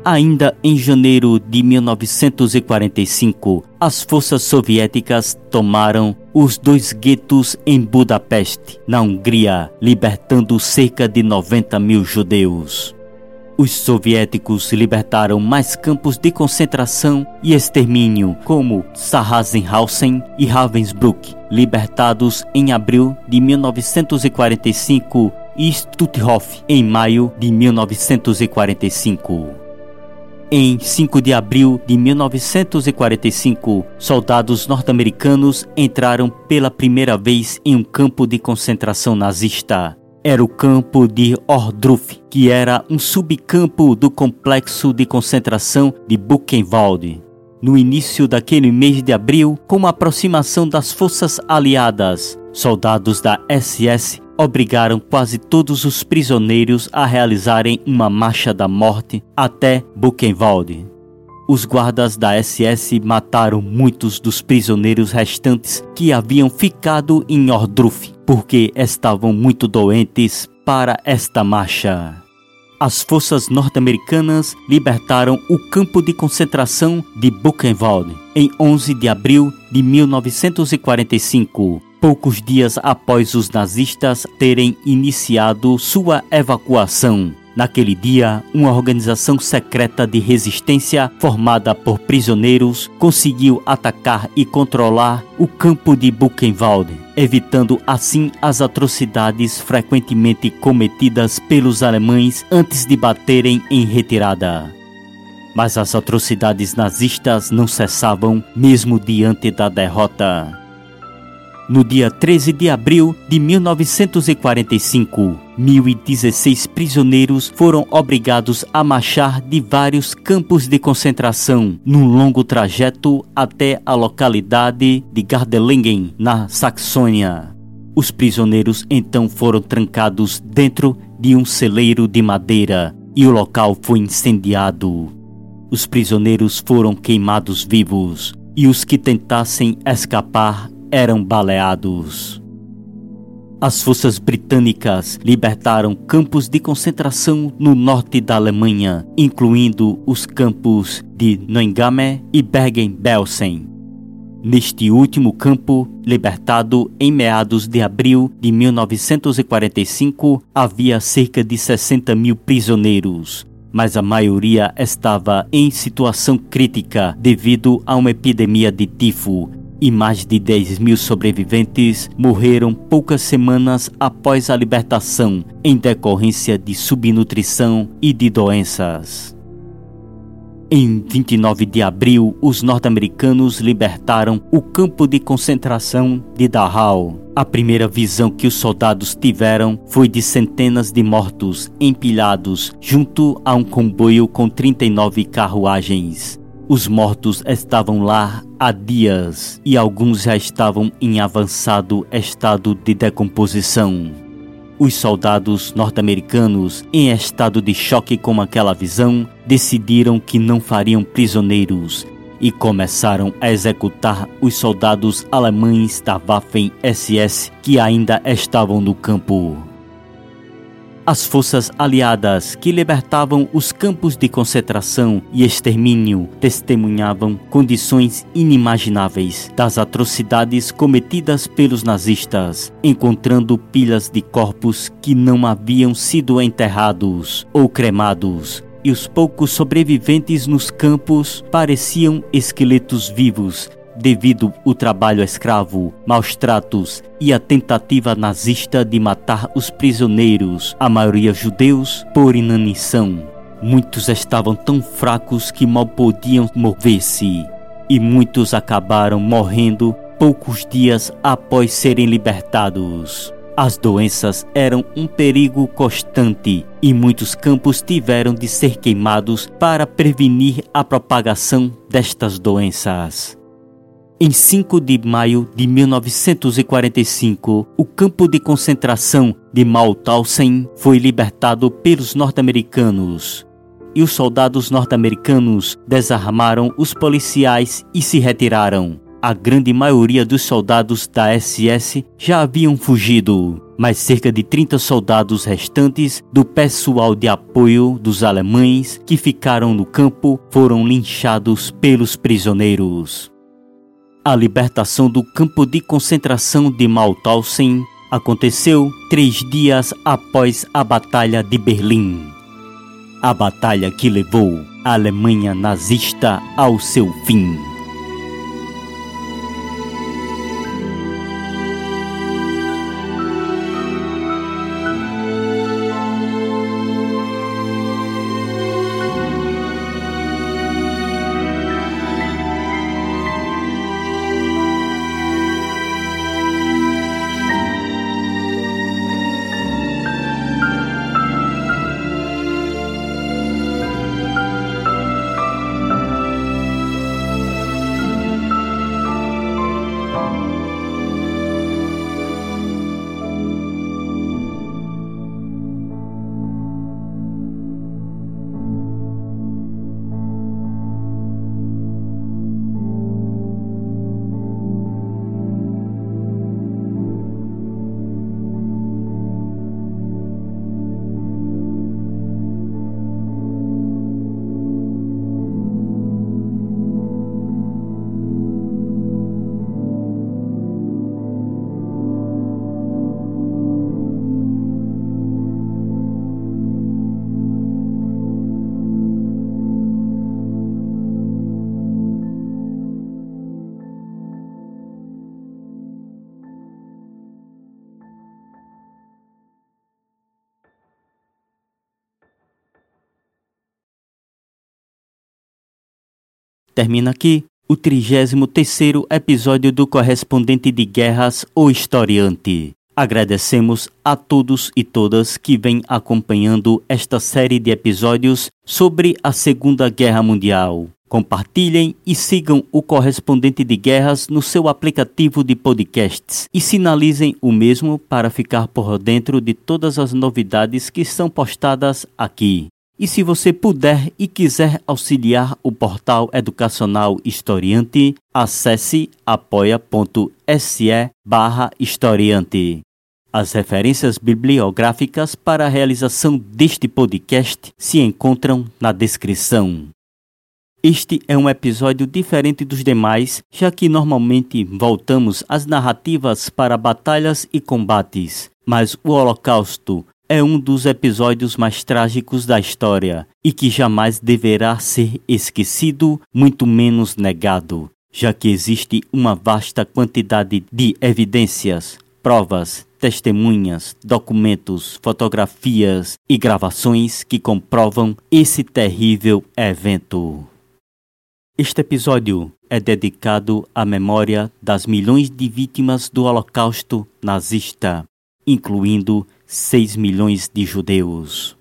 Ainda em janeiro de 1945, as forças soviéticas tomaram os dois guetos em Budapeste, na Hungria, libertando cerca de 90 mil judeus. Os soviéticos libertaram mais campos de concentração e extermínio, como Sachsenhausen e Ravensbrück, libertados em abril de 1945 e Stutthof em maio de 1945. Em 5 de abril de 1945, soldados norte-americanos entraram pela primeira vez em um campo de concentração nazista era o campo de Ohrdruf, que era um subcampo do complexo de concentração de Buchenwald. No início daquele mês de abril, com a aproximação das forças aliadas, soldados da SS obrigaram quase todos os prisioneiros a realizarem uma marcha da morte até Buchenwald. Os guardas da SS mataram muitos dos prisioneiros restantes que haviam ficado em Ohrdruf porque estavam muito doentes para esta marcha. As forças norte-americanas libertaram o campo de concentração de Buchenwald em 11 de abril de 1945, poucos dias após os nazistas terem iniciado sua evacuação Naquele dia, uma organização secreta de resistência formada por prisioneiros conseguiu atacar e controlar o campo de Buchenwald, evitando assim as atrocidades frequentemente cometidas pelos alemães antes de baterem em retirada. Mas as atrocidades nazistas não cessavam mesmo diante da derrota. No dia 13 de abril de 1945, 1.016 prisioneiros foram obrigados a marchar de vários campos de concentração num longo trajeto até a localidade de Gardelingen, na Saxônia. Os prisioneiros então foram trancados dentro de um celeiro de madeira e o local foi incendiado. Os prisioneiros foram queimados vivos e os que tentassem escapar eram baleados. As forças britânicas libertaram campos de concentração no norte da Alemanha, incluindo os campos de Neuengamme e Bergen-Belsen. Neste último campo, libertado em meados de abril de 1945, havia cerca de 60 mil prisioneiros, mas a maioria estava em situação crítica devido a uma epidemia de tifo e mais de 10 mil sobreviventes morreram poucas semanas após a libertação em decorrência de subnutrição e de doenças. Em 29 de abril, os norte-americanos libertaram o campo de concentração de Dachau. A primeira visão que os soldados tiveram foi de centenas de mortos empilhados junto a um comboio com 39 carruagens. Os mortos estavam lá há dias e alguns já estavam em avançado estado de decomposição. Os soldados norte-americanos, em estado de choque com aquela visão, decidiram que não fariam prisioneiros e começaram a executar os soldados alemães da Waffen-SS que ainda estavam no campo. As forças aliadas que libertavam os campos de concentração e extermínio testemunhavam condições inimagináveis das atrocidades cometidas pelos nazistas, encontrando pilhas de corpos que não haviam sido enterrados ou cremados, e os poucos sobreviventes nos campos pareciam esqueletos vivos devido ao trabalho escravo, maus tratos e a tentativa nazista de matar os prisioneiros, a maioria judeus, por inanição. Muitos estavam tão fracos que mal podiam mover-se, e muitos acabaram morrendo poucos dias após serem libertados. As doenças eram um perigo constante e muitos campos tiveram de ser queimados para prevenir a propagação destas doenças. Em 5 de maio de 1945, o campo de concentração de Mauthausen foi libertado pelos norte-americanos. E os soldados norte-americanos desarmaram os policiais e se retiraram. a grande maioria dos soldados da SS já haviam fugido, mas cerca de 30 soldados restantes do pessoal de apoio dos alemães que ficaram no campo foram linchados pelos prisioneiros. A libertação do campo de concentração de Mauthausen aconteceu três dias após a Batalha de Berlim. A batalha que levou a Alemanha nazista ao seu fim. Termina aqui o 33º episódio do Correspondente de Guerras, o Historiante. Agradecemos a todos e todas que vêm acompanhando esta série de episódios sobre a Segunda Guerra Mundial. Compartilhem e sigam o Correspondente de Guerras no seu aplicativo de podcasts e sinalizem o mesmo para ficar por dentro de todas as novidades que são postadas aqui. E se você puder e quiser auxiliar o portal educacional Historiante, acesse apoia.se barra historiante. As referências bibliográficas para a realização deste podcast se encontram na descrição. Este é um episódio diferente dos demais, já que normalmente voltamos às narrativas para batalhas e combates, mas o Holocausto é um dos episódios mais trágicos da história e que jamais deverá ser esquecido, muito menos negado, já que existe uma vasta quantidade de evidências, provas, testemunhas, documentos, fotografias e gravações que comprovam esse terrível evento. Este episódio é dedicado à memória das milhões de vítimas do Holocausto nazista, incluindo 6 milhões de judeus.